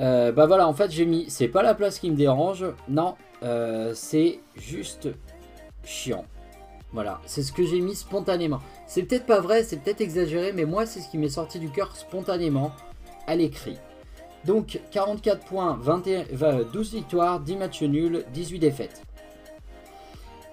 Speaker 2: euh, bah voilà, en fait, j'ai mis. C'est pas la place qui me dérange. Non, euh, c'est juste chiant. Voilà, c'est ce que j'ai mis spontanément. C'est peut-être pas vrai, c'est peut-être exagéré, mais moi, c'est ce qui m'est sorti du cœur spontanément à l'écrit. Donc, 44 points, 21, 12 victoires, 10 matchs nuls, 18 défaites.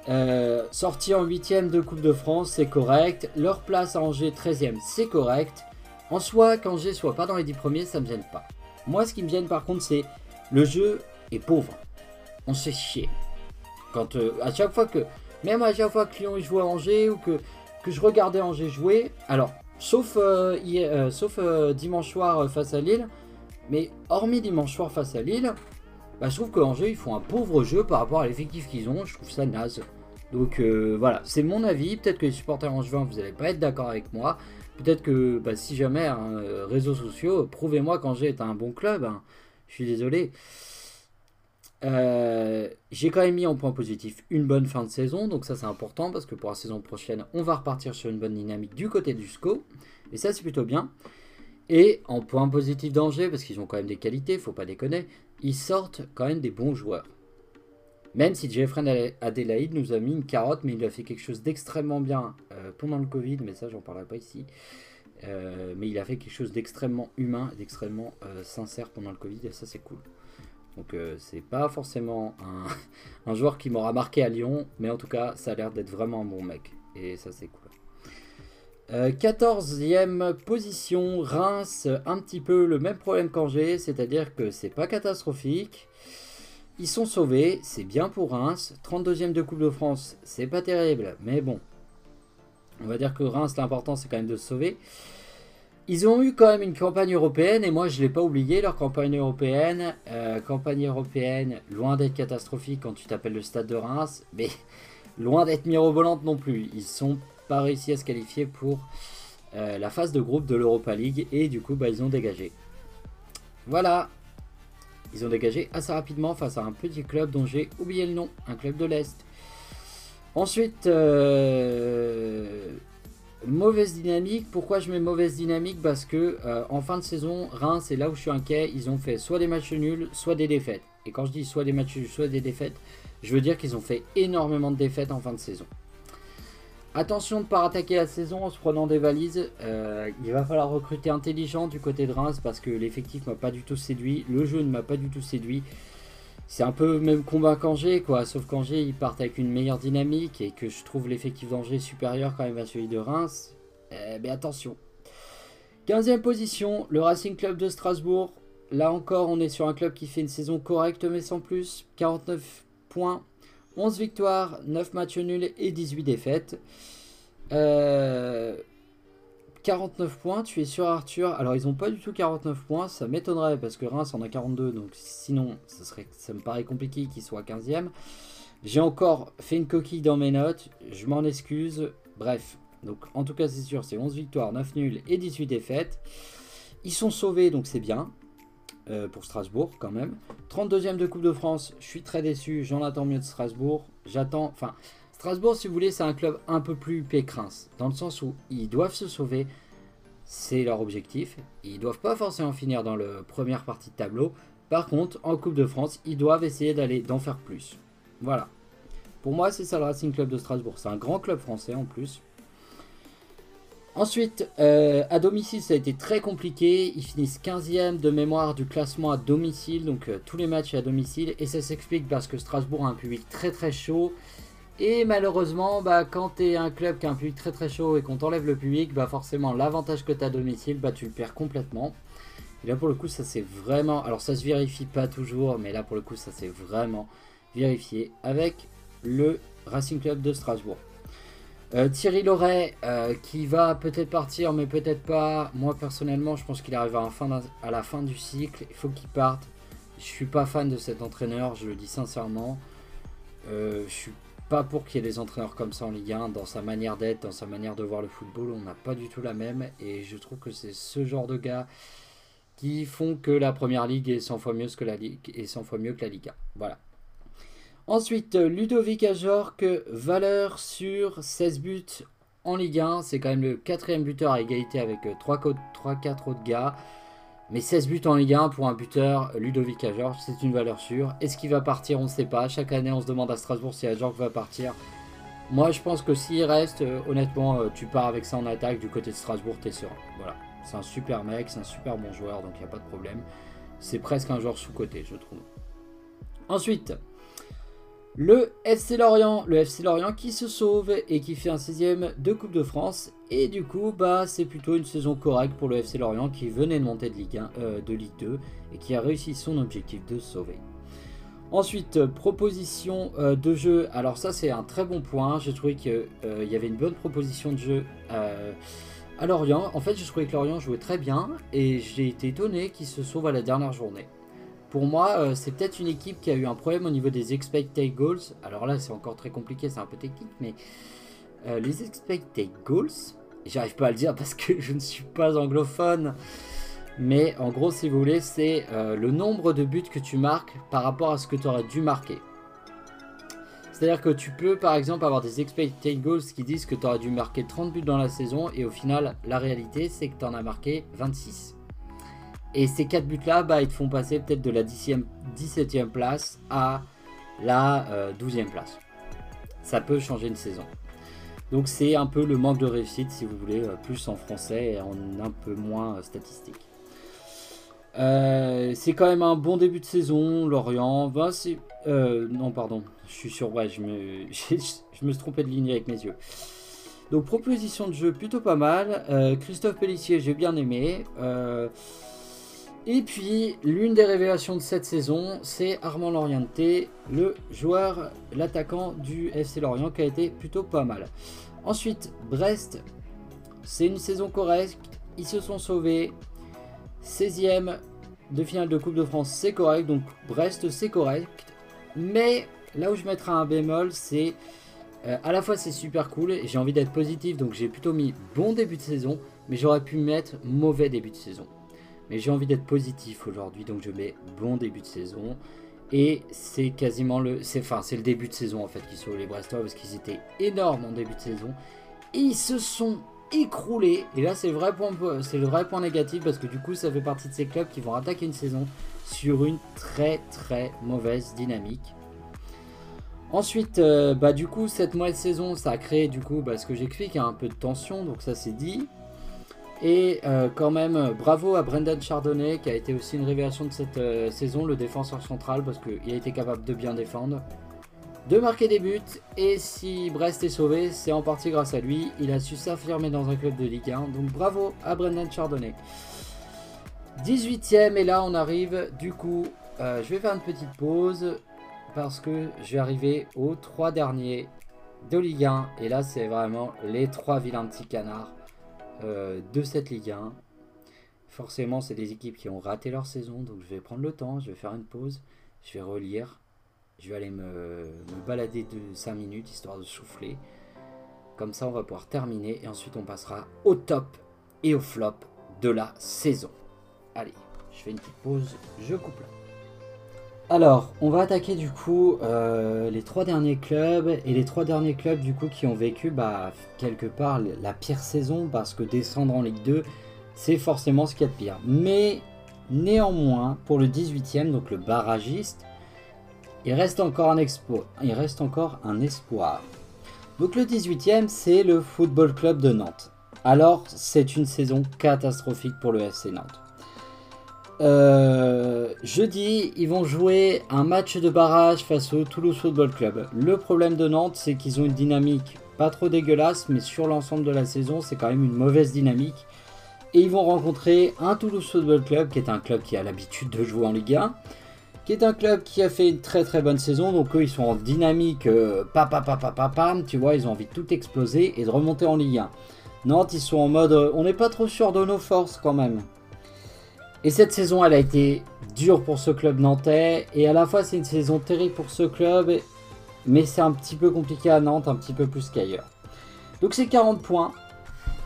Speaker 2: Euh, sorti en 8ème de Coupe de France, c'est correct. Leur place à Angers, 13ème, c'est correct. En soi, qu'Angers soit pas dans les 10 premiers, ça me gêne pas. Moi, ce qui me gêne par contre, c'est le jeu est pauvre. On se fait chier. Quand euh, à chaque fois que, même à chaque fois que Lyon joue à Angers ou que, que je regardais Angers jouer, alors sauf, euh, euh, sauf dimanche soir face à Lille, mais hormis dimanche soir face à Lille, bah, je trouve que Angers ils font un pauvre jeu par rapport à l'effectif qu'ils ont. Je trouve ça naze. Donc voilà, c'est mon avis. Peut-être que les supporters angevins, vous n'allez pas être d'accord avec moi. Peut-être que bah, si jamais, hein, réseaux sociaux, prouvez-moi qu'Angers est un bon club. Hein. Je suis désolé. Euh, j'ai quand même mis en point positif une bonne fin de saison, donc ça c'est important parce que pour la saison prochaine, on va repartir sur une bonne dynamique du côté du SCO, et ça c'est plutôt bien. Et en point positif d'Angers, parce qu'ils ont quand même des qualités, faut pas déconner, ils sortent quand même des bons joueurs. Même si Jeffrey Adelaide nous a mis une carotte, mais il a fait quelque chose d'extrêmement bien euh, pendant le Covid, mais ça j'en parlerai pas ici. Euh, mais il a fait quelque chose d'extrêmement humain, d'extrêmement euh, sincère pendant le Covid, et ça c'est cool. Donc c'est pas forcément un, joueur qui m'aura marqué à Lyon, mais en tout cas ça a l'air d'être vraiment un bon mec, et ça c'est cool. 14e position, Reims, un petit peu le même problème qu'Angers, c'est-à-dire que c'est pas catastrophique. Ils sont sauvés, c'est bien pour Reims. 32e de Coupe de France, c'est pas terrible, mais bon. On va dire que Reims, l'important c'est quand même de se sauver. Ils ont eu quand même une campagne européenne, et moi je ne l'ai pas oublié, leur campagne européenne. Euh, campagne européenne, loin d'être catastrophique quand tu t'appelles le stade de Reims, mais loin d'être mirobolante non plus. Ils sont pas réussi à se qualifier pour euh, la phase de groupe de l'Europa League et du coup bah, ils ont dégagé. Voilà, ils ont dégagé assez rapidement face à un petit club dont j'ai oublié le nom, un club de l'Est. Ensuite, euh, mauvaise dynamique. Pourquoi je mets mauvaise dynamique? Parce que euh, en fin de saison, Reims, c'est là où je suis inquiet. Ils ont fait soit des matchs nuls, soit des défaites. Et quand je dis soit des matchs nuls, soit des défaites, je veux dire qu'ils ont fait énormément de défaites en fin de saison. Attention de ne pas attaquer la saison en se prenant des valises. Euh, il va falloir recruter intelligent du côté de Reims parce que l'effectif m'a pas du tout séduit. Le jeu ne m'a pas du tout séduit. C'est un peu même combat qu'Angers, quoi. Sauf qu'Angers, ils partent avec une meilleure dynamique et que je trouve l'effectif d'Angers supérieur quand même à celui de Reims. Eh mais attention. 15e position, le Racing Club de Strasbourg. Là encore, on est sur un club qui fait une saison correcte mais sans plus. 49 points. 11 victoires, 9 matchs nuls et 18 défaites. 49 euh, points, tu es sur Arthur? Alors ils n'ont pas du tout 49 points, ça m'étonnerait parce que Reims en a 42, donc sinon ça me paraît compliqué qu'il soit 15e. J'ai encore fait une coquille dans mes notes, je m'en excuse. Bref, donc en tout cas c'est sûr, c'est 11 victoires, 9 nuls et 18 défaites. Ils sont sauvés, donc c'est bien. Euh, pour Strasbourg quand même. 32e de Coupe de France, je suis très déçu, j'en attends mieux de Strasbourg. J'attends, enfin, Strasbourg, si vous voulez, c'est un club un peu plus pécrince, dans le sens où ils doivent se sauver, c'est leur objectif. Ils doivent pas forcément finir dans la première partie de tableau. Par contre, en Coupe de France, ils doivent essayer d'aller d'en faire plus. Voilà. Pour moi, c'est ça le Racing Club de Strasbourg. C'est un grand club français en plus. Ensuite, euh, à domicile, ça a été très compliqué. Ils finissent 15e de mémoire du classement à domicile, donc euh, tous les matchs à domicile. Et ça s'explique parce que Strasbourg a un public très très chaud. Et malheureusement, bah, quand tu es un club qui a un public très très chaud et qu'on t'enlève le public, bah, forcément l'avantage que tu as à domicile, bah, tu le perds complètement. Et là pour le coup, ça c'est vraiment. Alors ça se vérifie pas toujours, mais là pour le coup, ça s'est vraiment vérifié avec le Racing Club de Strasbourg. Euh, Thierry Loret euh, qui va peut-être partir mais peut-être pas. Moi personnellement je pense qu'il arrive à, la fin du cycle. Il faut qu'il parte. Je suis pas fan de cet entraîneur, je le dis sincèrement. Euh, je suis pas pour qu'il y ait des entraîneurs comme ça en Ligue 1. Dans sa manière d'être, dans sa manière de voir le football, on n'a pas du tout la même. Et je trouve que c'est ce genre de gars qui font que la première ligue est 100 fois mieux que la ligue et 100 fois mieux que la Ligue 1. Voilà. Ensuite, Ludovic Ajorc, valeur sur 16 buts en Ligue 1. C'est quand même le quatrième buteur à égalité avec 3-4 autres gars. Mais 16 buts en Ligue 1 pour un buteur, Ludovic Ajorc, c'est une valeur sûre. Est-ce qu'il va partir? On ne sait pas. Chaque année, on se demande à Strasbourg si Ajorc va partir. Moi, je pense que s'il reste, euh, honnêtement, euh, tu pars avec ça en attaque du côté de Strasbourg, t'es serein. Voilà. C'est un super mec, c'est un super bon joueur, donc il n'y a pas de problème. C'est presque un joueur sous-côté, je trouve. Ensuite, le FC Lorient, le FC Lorient qui se sauve et qui fait un sixième de Coupe de France. Et du coup, bah, c'est plutôt une saison correcte pour le FC Lorient qui venait de monter de Ligue, 1, euh, de Ligue 2 et qui a réussi son objectif de sauver. Ensuite, proposition euh, de jeu. Alors ça, c'est un très bon point. J'ai trouvé qu'il euh, y avait une bonne proposition de jeu à Lorient. En fait, je trouvais que Lorient jouait très bien et j'ai été étonné qu'il se sauve à la dernière journée. Pour moi, euh, c'est peut-être une équipe qui a eu un problème au niveau des expected goals. Alors là, c'est encore très compliqué, c'est un peu technique, mais euh, les expected goals, j'arrive pas à le dire parce que je ne suis pas anglophone. Mais en gros, si vous voulez, c'est euh, le nombre de buts que tu marques par rapport à ce que tu aurais dû marquer. C'est-à-dire que tu peux par exemple avoir des expected goals qui disent que tu aurais dû marquer 30 buts dans la saison et au final, la réalité, c'est que tu en as marqué 26. Et ces 4 buts-là, bah, ils te font passer peut-être de la 17e place à la 12e euh, place. Ça peut changer une saison. Donc c'est un peu le manque de réussite, si vous voulez, euh, plus en français et en un peu moins euh, statistique. c'est quand même un bon début de saison, Lorient. Bah, non, pardon, je suis sur. Ouais, je me, je me suis trompé de ligne avec mes yeux. Donc proposition de jeu plutôt pas mal. Christophe Pellissier, j'ai bien aimé. Et puis, l'une des révélations de cette saison, c'est Armand Loriente, le joueur, l'attaquant du FC Lorient, qui a été plutôt pas mal. Ensuite, Brest, c'est une saison correcte, ils se sont sauvés. 16e de finale de Coupe de France, c'est correct, donc Brest, c'est correct. Mais là où je mettrai un bémol, c'est Euh, à la fois c'est super cool j'ai envie d'être positif donc j'ai plutôt mis bon début de saison mais j'aurais pu mettre mauvais début de saison. Mais j'ai envie d'être positif aujourd'hui donc je mets bon début de saison. Et c'est quasiment le c'est le début de saison en fait qui sont les Brestois parce qu'ils étaient énormes en début de saison. Et ils se sont écroulés. Et là c'est le vrai point négatif parce que du coup ça fait partie de ces clubs qui vont attaquer une saison sur une très très mauvaise dynamique. Ensuite, euh, bah, du coup, cette mauvaise saison, ça a créé, du coup, bah, ce que j'explique, un peu de tension, donc ça c'est dit. Et euh, quand même, bravo à Brendan Chardonnay, qui a été aussi une révélation de cette euh, saison, le défenseur central, parce qu'il a été capable de bien défendre, de marquer des buts, et si Brest est sauvé, c'est en partie grâce à lui. Il a su s'affirmer dans un club de Ligue 1, donc bravo à Brendan Chardonnay. 18ème, et là on arrive, du coup, je vais faire une petite pause parce que je vais arriver aux trois derniers de Ligue 1. Et là, c'est vraiment les trois vilains petits canards euh, de cette Ligue 1. Forcément, c'est des équipes qui ont raté leur saison. Donc, je vais prendre le temps, je vais faire une pause, je vais relire. Je vais aller me, me balader de 5 minutes histoire de souffler. Comme ça, on va pouvoir terminer. Et ensuite, on passera au top et au flop de la saison. Allez, je fais une petite pause, je coupe là. Alors, on va attaquer du coup euh, les trois derniers clubs et les trois derniers clubs du coup qui ont vécu bah, quelque part la pire saison parce que descendre en Ligue 2 c'est forcément ce qu'il y a de pire. Mais néanmoins pour le 18ème donc le barragiste il reste encore un expo, il reste encore un espoir. Donc le 18ème c'est le Football Club de Nantes. Alors c'est une saison catastrophique pour le FC Nantes. Euh, jeudi, ils vont jouer un match de barrage face au Toulouse Football Club. Le problème de Nantes, c'est qu'ils ont une dynamique pas trop dégueulasse, mais sur l'ensemble de la saison, c'est quand même une mauvaise dynamique. Et ils vont rencontrer un Toulouse Football Club, qui est un club qui a l'habitude de jouer en Ligue 1, qui est un club qui a fait une très très bonne saison. Donc eux, ils sont en dynamique, euh, pam, pam, tu vois, ils ont envie de tout exploser et de remonter en Ligue 1. Nantes, ils sont en mode, euh, on n'est pas trop sûr de nos forces quand même. Et cette saison, elle a été dure pour ce club nantais. Et à la fois, c'est une saison terrible pour ce club. Mais c'est un petit peu compliqué à Nantes, un petit peu plus qu'ailleurs. Donc c'est 40 points.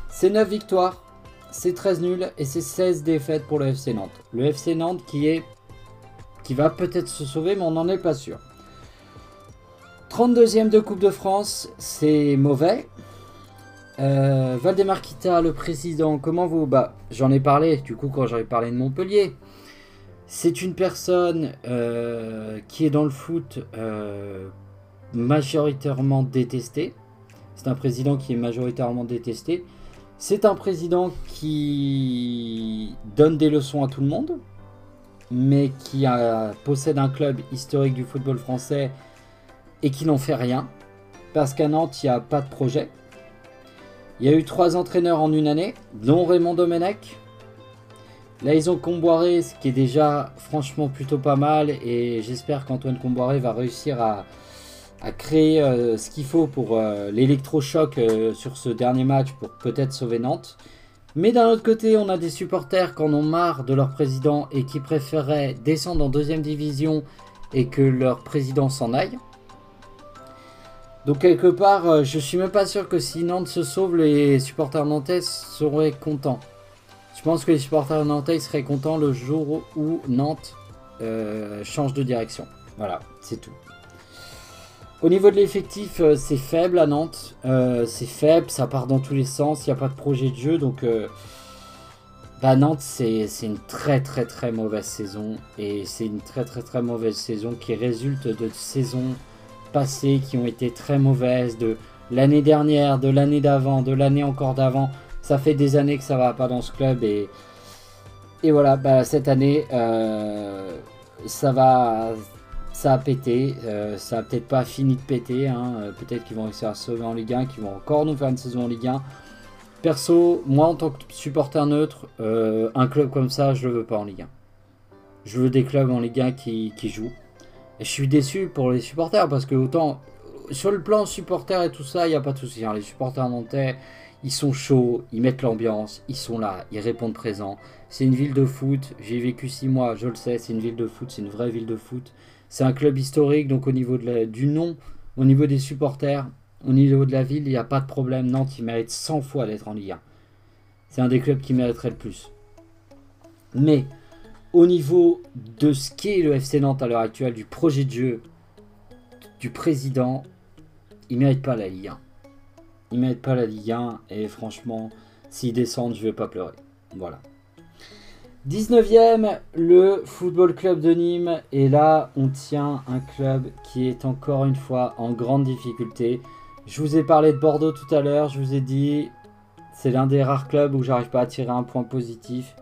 Speaker 2: C'est 9 victoires. C'est 13 nuls. Et c'est 16 défaites pour le FC Nantes. Le FC Nantes qui est... Qui va peut-être se sauver, mais on n'en est pas sûr. 32e de Coupe de France, c'est mauvais. Euh, Valdemar Kita, le président, comment vous? Bah, j'en ai parlé, du coup, quand j'avais parlé de Montpellier. C'est une personne euh, qui est dans le foot euh, majoritairement détestée. C'est un président qui est majoritairement détesté. C'est un président qui donne des leçons à tout le monde, mais qui possède un club historique du football français et qui n'en fait rien. Parce qu'à Nantes, il n'y a pas de projet. Il y a eu trois entraîneurs en une année, dont Raymond Domenech. Là, ils ont Comboiré, ce qui est déjà franchement plutôt pas mal. Et j'espère qu'Antoine Comboiré va réussir à, créer euh, ce qu'il faut pour euh, l'électrochoc euh, sur ce dernier match pour peut-être sauver Nantes. Mais d'un autre côté, on a des supporters qui en ont marre de leur président et qui préféreraient descendre en deuxième division et que leur président s'en aille. Donc quelque part, euh, je suis même pas sûr que si Nantes se sauve, les supporters nantais seraient contents. Je pense que les supporters nantais seraient contents le jour où Nantes euh, change de direction. Voilà, c'est tout. Au niveau de l'effectif, euh, c'est faible à Nantes. c'est faible, ça part dans tous les sens, il n'y a pas de projet de jeu. Donc bah, Nantes, c'est une très très très mauvaise saison. Et c'est une très très très mauvaise saison qui résulte de saisons passées qui ont été très mauvaises, de l'année dernière, de l'année d'avant, de l'année encore d'avant. Ça fait des années que ça va pas dans ce club et, et voilà, bah, cette année, euh, ça va, ça a pété. Euh, ça a peut-être pas fini de péter. Hein. Euh, peut-être qu'ils vont réussir à sauver en Ligue 1, qu'ils vont encore nous faire une saison en Ligue 1. Perso, moi en tant que supporter neutre, un club comme ça, je le veux pas en Ligue 1. Je veux des clubs en Ligue 1 qui, qui jouent je suis déçu pour les supporters parce que autant sur le plan supporter et tout ça, il n'y a pas de souci. Hein. Les supporters nantais, ils sont chauds, ils mettent l'ambiance, ils sont là, ils répondent présent. C'est une ville de foot, j'ai vécu six mois, je le sais, c'est une ville de foot, c'est une vraie ville de foot. C'est un club historique, donc au niveau du nom, au niveau des supporters, Au niveau de la ville, il n'y a pas de problème. Nantes, il mérite 100 fois d'être en Ligue 1. C'est un des clubs qui mériterait le plus. Mais au niveau de ce qu'est le FC Nantes à l'heure actuelle, du projet de jeu, du président, il ne mérite pas la Ligue 1. Il ne mérite pas la Ligue 1 et franchement, s'ils descendent, je ne vais pas pleurer. Voilà. 19e, le Football Club de Nîmes. Et là, on tient un club qui est encore une fois en grande difficulté. Je vous ai parlé de Bordeaux tout à l'heure. Je vous ai dit, c'est l'un des rares clubs où j'arrive pas à tirer un point positif.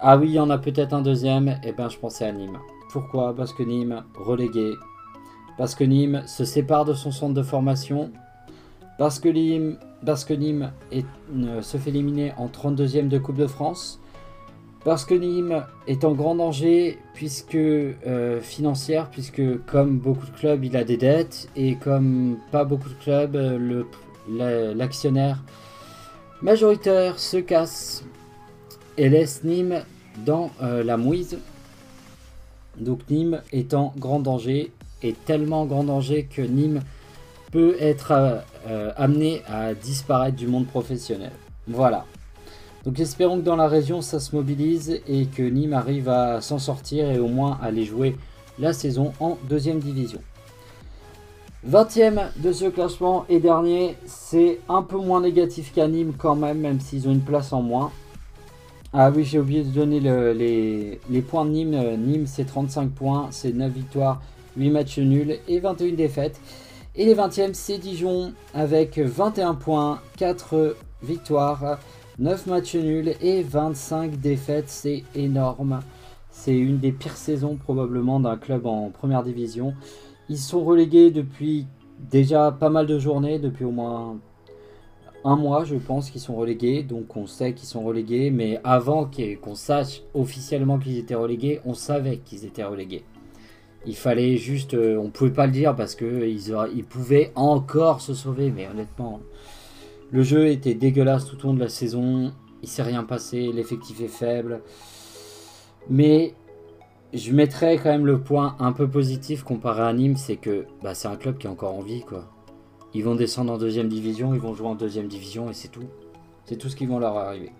Speaker 2: Ah oui, il y en a peut-être un deuxième. Et eh ben, je pensais à Nîmes. Pourquoi? Parce que Nîmes, relégué. Parce que Nîmes se sépare de son centre de formation. Parce que Nîmes, se fait éliminer en 32e de Coupe de France parce que Nîmes est en grand danger puisque euh, financière, puisque comme beaucoup de clubs, il a des dettes et comme pas beaucoup de clubs, l'actionnaire majoritaire se casse et laisse Nîmes dans euh, la mouise. Donc Nîmes est en grand danger et tellement en grand danger que Nîmes peut être amené à disparaître du monde professionnel. Voilà. Donc espérons que dans la région ça se mobilise et que Nîmes arrive à s'en sortir et au moins aller jouer la saison en deuxième division. 20ème de ce classement et dernier, c'est un peu moins négatif qu'à Nîmes quand même, même s'ils ont une place en moins. Ah oui, j'ai oublié de donner les, les, points de Nîmes. Nîmes, c'est 35 points, c'est 9 victoires, 8 matchs nuls et 21 défaites. Et les 20e, c'est Dijon avec 21 points, 4 victoires, 9 matchs nuls et 25 défaites, c'est énorme. C'est une des pires saisons probablement d'un club en première division. Ils sont relégués depuis déjà pas mal de journées, depuis au moins un mois je pense qu'ils sont relégués. Donc on sait qu'ils sont relégués, mais avant qu'on sache officiellement qu'ils étaient relégués, on savait qu'ils étaient relégués. Il fallait juste, euh, on pouvait pas le dire parce qu'ils ils pouvaient encore se sauver, mais honnêtement, le jeu était dégueulasse tout au long de la saison. Il s'est rien passé. L'effectif est faible. Mais je mettrais quand même le point un peu positif comparé à Nîmes. C'est que bah, c'est un club qui est encore en vie. Quoi. Ils vont descendre en deuxième division. Ils vont jouer en deuxième division. Et c'est tout. C'est tout ce qui va leur arriver.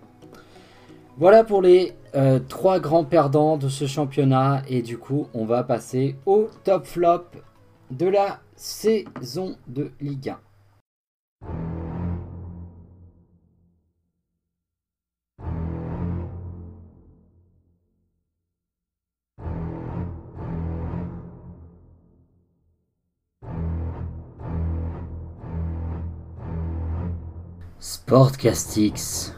Speaker 2: Voilà pour les euh, trois grands perdants de ce championnat. Et du coup, on va passer au top flop de la saison de Ligue 1. Sportcastix.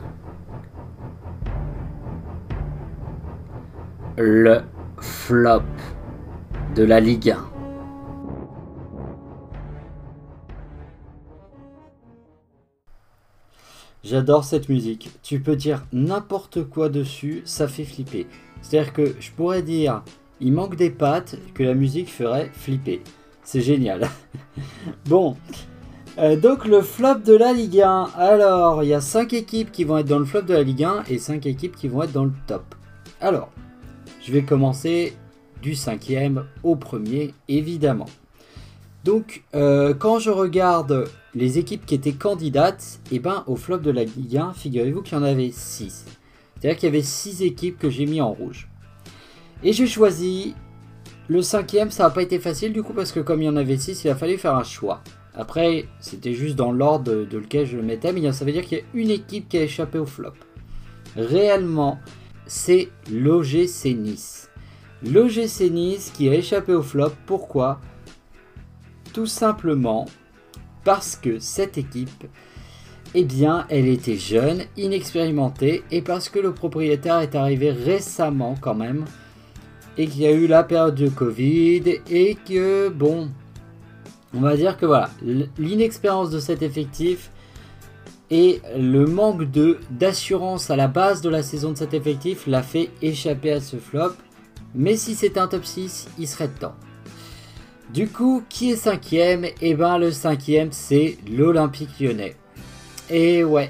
Speaker 2: Le flop de la Ligue 1. J'adore cette musique. Tu peux dire n'importe quoi dessus, ça fait flipper. C'est-à-dire que je pourrais dire il manque des pattes, que la musique ferait flipper. C'est génial. bon, euh, donc le flop de la Ligue 1. Alors, il y a 5 équipes qui vont être dans le flop de la Ligue 1 et 5 équipes qui vont être dans le top. Alors, je vais commencer du cinquième au premier, évidemment. Donc, euh, quand je regarde les équipes qui étaient candidates, eh ben, au flop de la Ligue 1, figurez-vous qu'il y en avait 6. C'est-à-dire qu'il y avait 6 équipes que j'ai mis en rouge. Et j'ai choisi le cinquième, ça n'a pas été facile du coup, parce que comme il y en avait 6, il a fallu faire un choix. Après, c'était juste dans l'ordre de, lequel je le mettais, mais ça veut dire qu'il y a une équipe qui a échappé au flop. Réellement, c'est l'OGC Nice. L'OGC Nice qui a échappé au flop, pourquoi? Tout simplement parce que cette équipe, eh bien, elle était jeune, inexpérimentée, et parce que le propriétaire est arrivé récemment quand même, et qu'il y a eu la période de Covid, et que, bon, on va dire que voilà, l'inexpérience de cet effectif et le manque de d'assurance à la base de la saison de cet effectif l'a fait échapper à ce flop. Mais si c'était un top 6, il serait temps. Du coup, qui est cinquième? Eh ben le cinquième, c'est l'Olympique lyonnais. Et ouais.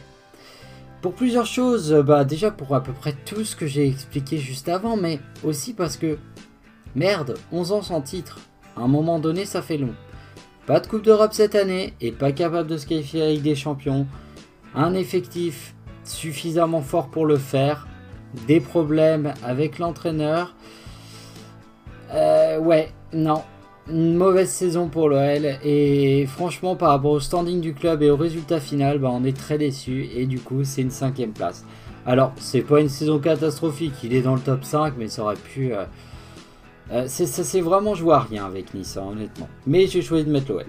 Speaker 2: Pour plusieurs choses, bah déjà pour à peu près tout ce que j'ai expliqué juste avant, mais aussi parce que, merde, 11 ans sans titre. À un moment donné, ça fait long. Pas de Coupe d'Europe cette année et pas capable de se qualifier avec des champions. Un effectif suffisamment fort pour le faire. Des problèmes avec l'entraîneur. Euh, ouais, non. Une mauvaise saison pour l'OL. Et franchement, par rapport au standing du club et au résultat final, bah, on est très déçu. Et du coup, c'est une cinquième place. Alors, c'est pas une saison catastrophique. Il est dans le top 5, mais ça aurait pu. Euh, euh, c'est vraiment joué à rien avec Nice, hein, honnêtement. Mais j'ai choisi de mettre l'OL.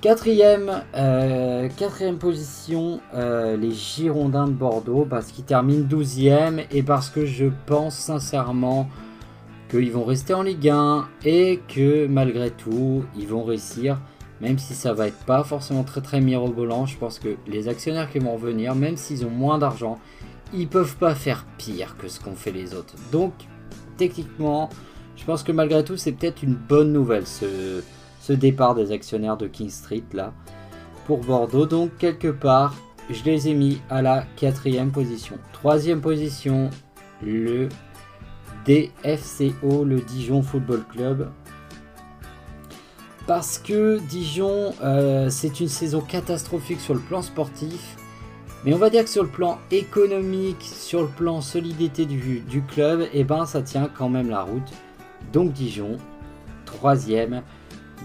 Speaker 2: Quatrième, euh, quatrième position, euh, les Girondins de Bordeaux, parce qu'ils terminent 12e et parce que je pense sincèrement qu'ils vont rester en Ligue 1 et que malgré tout, ils vont réussir, même si ça va être pas forcément très très mirobolant. Je pense que les actionnaires qui vont revenir, même s'ils ont moins d'argent, ils peuvent pas faire pire que ce qu'ont fait les autres. Donc, techniquement, je pense que malgré tout, c'est peut-être une bonne nouvelle ce, départ des actionnaires de King Street là pour Bordeaux. Donc quelque part, je les ai mis à la quatrième position. Troisième position, le DFCO, le Dijon Football Club. Parce que Dijon, euh, c'est une saison catastrophique sur le plan sportif. Mais on va dire que sur le plan économique, sur le plan solidité du, club, eh ben ça tient quand même la route. Donc Dijon, troisième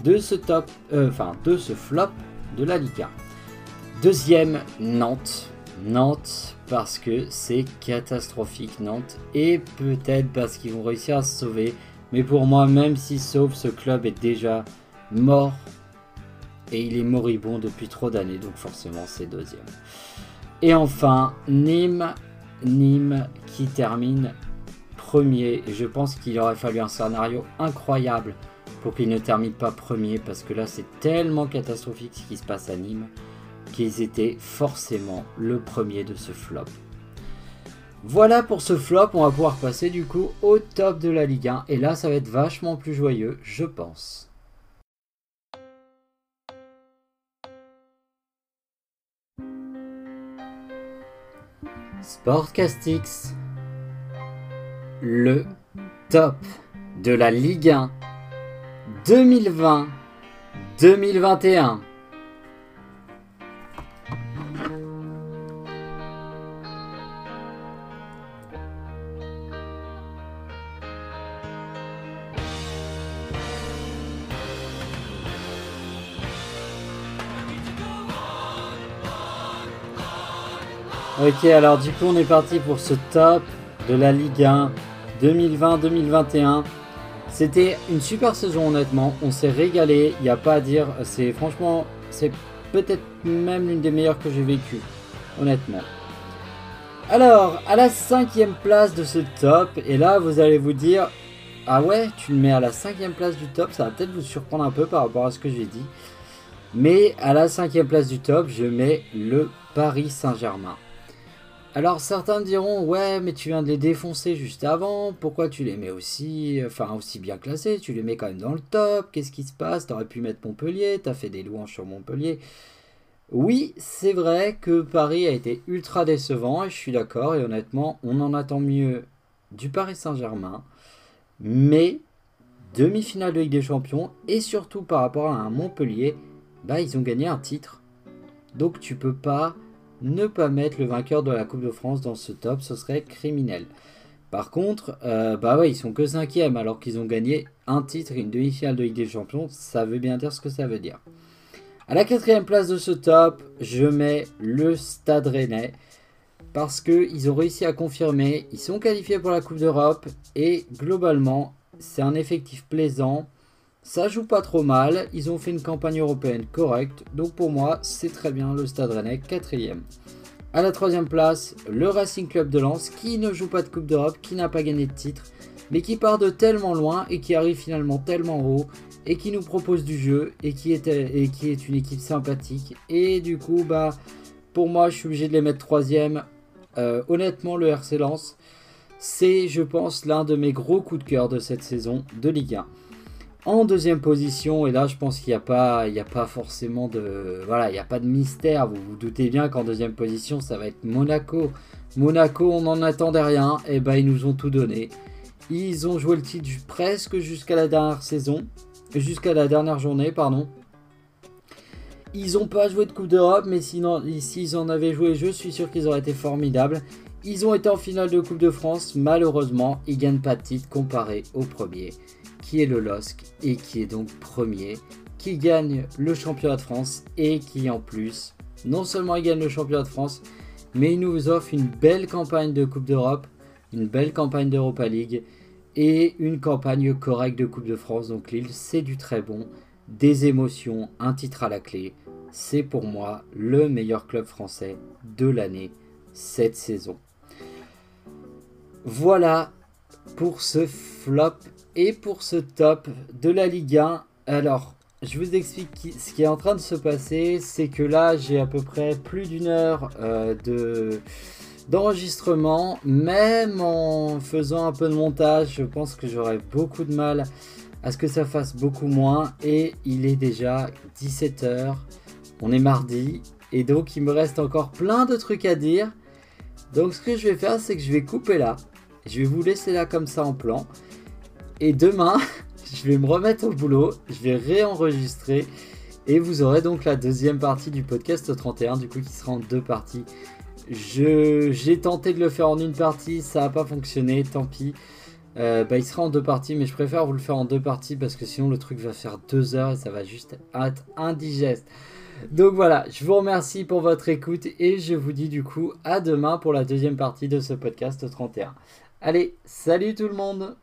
Speaker 2: de ce top, euh, enfin de ce flop de la Liga. Deuxième, Nantes. Nantes parce que c'est catastrophique Nantes et peut-être parce qu'ils vont réussir à se sauver. Mais pour moi, même s'ils sauvent, ce club est déjà mort et il est moribond depuis trop d'années, donc forcément c'est deuxième. Et enfin, Nîmes, Nîmes qui termine Et je pense qu'il aurait fallu un scénario incroyable pour qu'il ne termine pas premier. Parce que là, c'est tellement catastrophique ce qui se passe à Nîmes qu'ils étaient forcément le premier de ce flop. Voilà pour ce flop, on va pouvoir passer du coup au top de la Ligue 1. Et là, ça va être vachement plus joyeux, je pense. Sportcastix le top de la Ligue 1 2020-2021. Ok, alors du coup on est parti pour ce top de la Ligue 1 2020-2021. C'était une super saison honnêtement, on s'est régalé, il n'y a pas à dire, c'est franchement, c'est peut-être même l'une des meilleures que j'ai vécues, honnêtement. Alors, à la cinquième place de ce top, et là vous allez vous dire, ah ouais, tu le mets à la cinquième place du top, ça va peut-être vous surprendre un peu par rapport à ce que j'ai dit. Mais à la cinquième place du top, je mets le Paris Saint-Germain. Alors certains diront ouais mais tu viens de les défoncer juste avant, pourquoi tu les mets aussi, enfin aussi bien classés, tu les mets quand même dans le top, qu'est-ce qui se passe, t'aurais pu mettre Montpellier, t'as fait des louanges sur Montpellier. Oui c'est vrai que Paris a été ultra décevant et je suis d'accord et honnêtement on en attend mieux du Paris Saint-Germain, mais demi-finale de Ligue des Champions et surtout par rapport à un Montpellier, bah ils ont gagné un titre. Donc tu peux pas ne pas mettre le vainqueur de la Coupe de France dans ce top, ce serait criminel. Par contre, euh, bah ouais, ils sont que cinquième alors qu'ils ont gagné un titre et une demi-finale de Ligue des Champions. Ça veut bien dire ce que ça veut dire. À la quatrième place de ce top, je mets le Stade Rennais parce qu'ils ont réussi à confirmer, ils sont qualifiés pour la Coupe d'Europe et globalement, c'est un effectif plaisant. Ça joue pas trop mal, ils ont fait une campagne européenne correcte, donc pour moi c'est très bien le Stade Rennais, quatrième. À la troisième place, le Racing Club de Lens qui ne joue pas de Coupe d'Europe, qui n'a pas gagné de titre, mais qui part de tellement loin et qui arrive finalement tellement haut et qui nous propose du jeu et qui est, et qui est une équipe sympathique. Et du coup, bah, pour moi, je suis obligé de les mettre troisième. Euh, honnêtement, le RC Lens, c'est, je pense, l'un de mes gros coups de cœur de cette saison de Ligue 1 en deuxième position. Et là, je pense qu'il n'y a, pas, a pas forcément de. Voilà, il n'y a pas de mystère. Vous vous doutez bien qu'en deuxième position, ça va être Monaco. Monaco, on n'en attendait rien. Et ben, ils nous ont tout donné. Ils ont joué le titre presque jusqu'à la dernière saison. Jusqu'à la dernière journée, pardon. Ils n'ont pas joué de Coupe d'Europe, mais s'ils en avaient joué, je suis sûr qu'ils auraient été formidables. Ils ont été en finale de Coupe de France. Malheureusement, ils gagnent pas de titre comparé au premier, qui est le LOSC et qui est donc premier, qui gagne le championnat de France et qui en plus, non seulement il gagne le championnat de France, mais il nous offre une belle campagne de Coupe d'Europe, une belle campagne d'Europa League et une campagne correcte de Coupe de France. Donc Lille, c'est du très bon, des émotions, un titre à la clé. C'est pour moi le meilleur club français de l'année cette saison. Voilà pour ce flop et pour ce top de la Ligue 1. Alors, je vous explique ce qui est en train de se passer. C'est que là, j'ai à peu près plus d'une heure euh, de d'enregistrement. Même en faisant un peu de montage, je pense que j'aurai beaucoup de mal à ce que ça fasse beaucoup moins. Et il est déjà 17h. On est mardi. Et donc, il me reste encore plein de trucs à dire. Donc, ce que je vais faire, c'est que je vais couper là. Je vais vous laisser là comme ça en plan. Et demain, je vais me remettre au boulot, je vais réenregistrer. Et vous aurez donc la deuxième partie du podcast 31, du coup qui sera en deux parties. J'ai tenté de le faire en une partie, ça n'a pas fonctionné, tant pis. Euh, bah, il sera en deux parties, mais je préfère vous le faire en deux parties parce que sinon le truc va faire deux heures et ça va juste être indigeste. Donc voilà, je vous remercie pour votre écoute et je vous dis du coup à demain pour la deuxième partie de ce podcast 31. Allez, salut tout le monde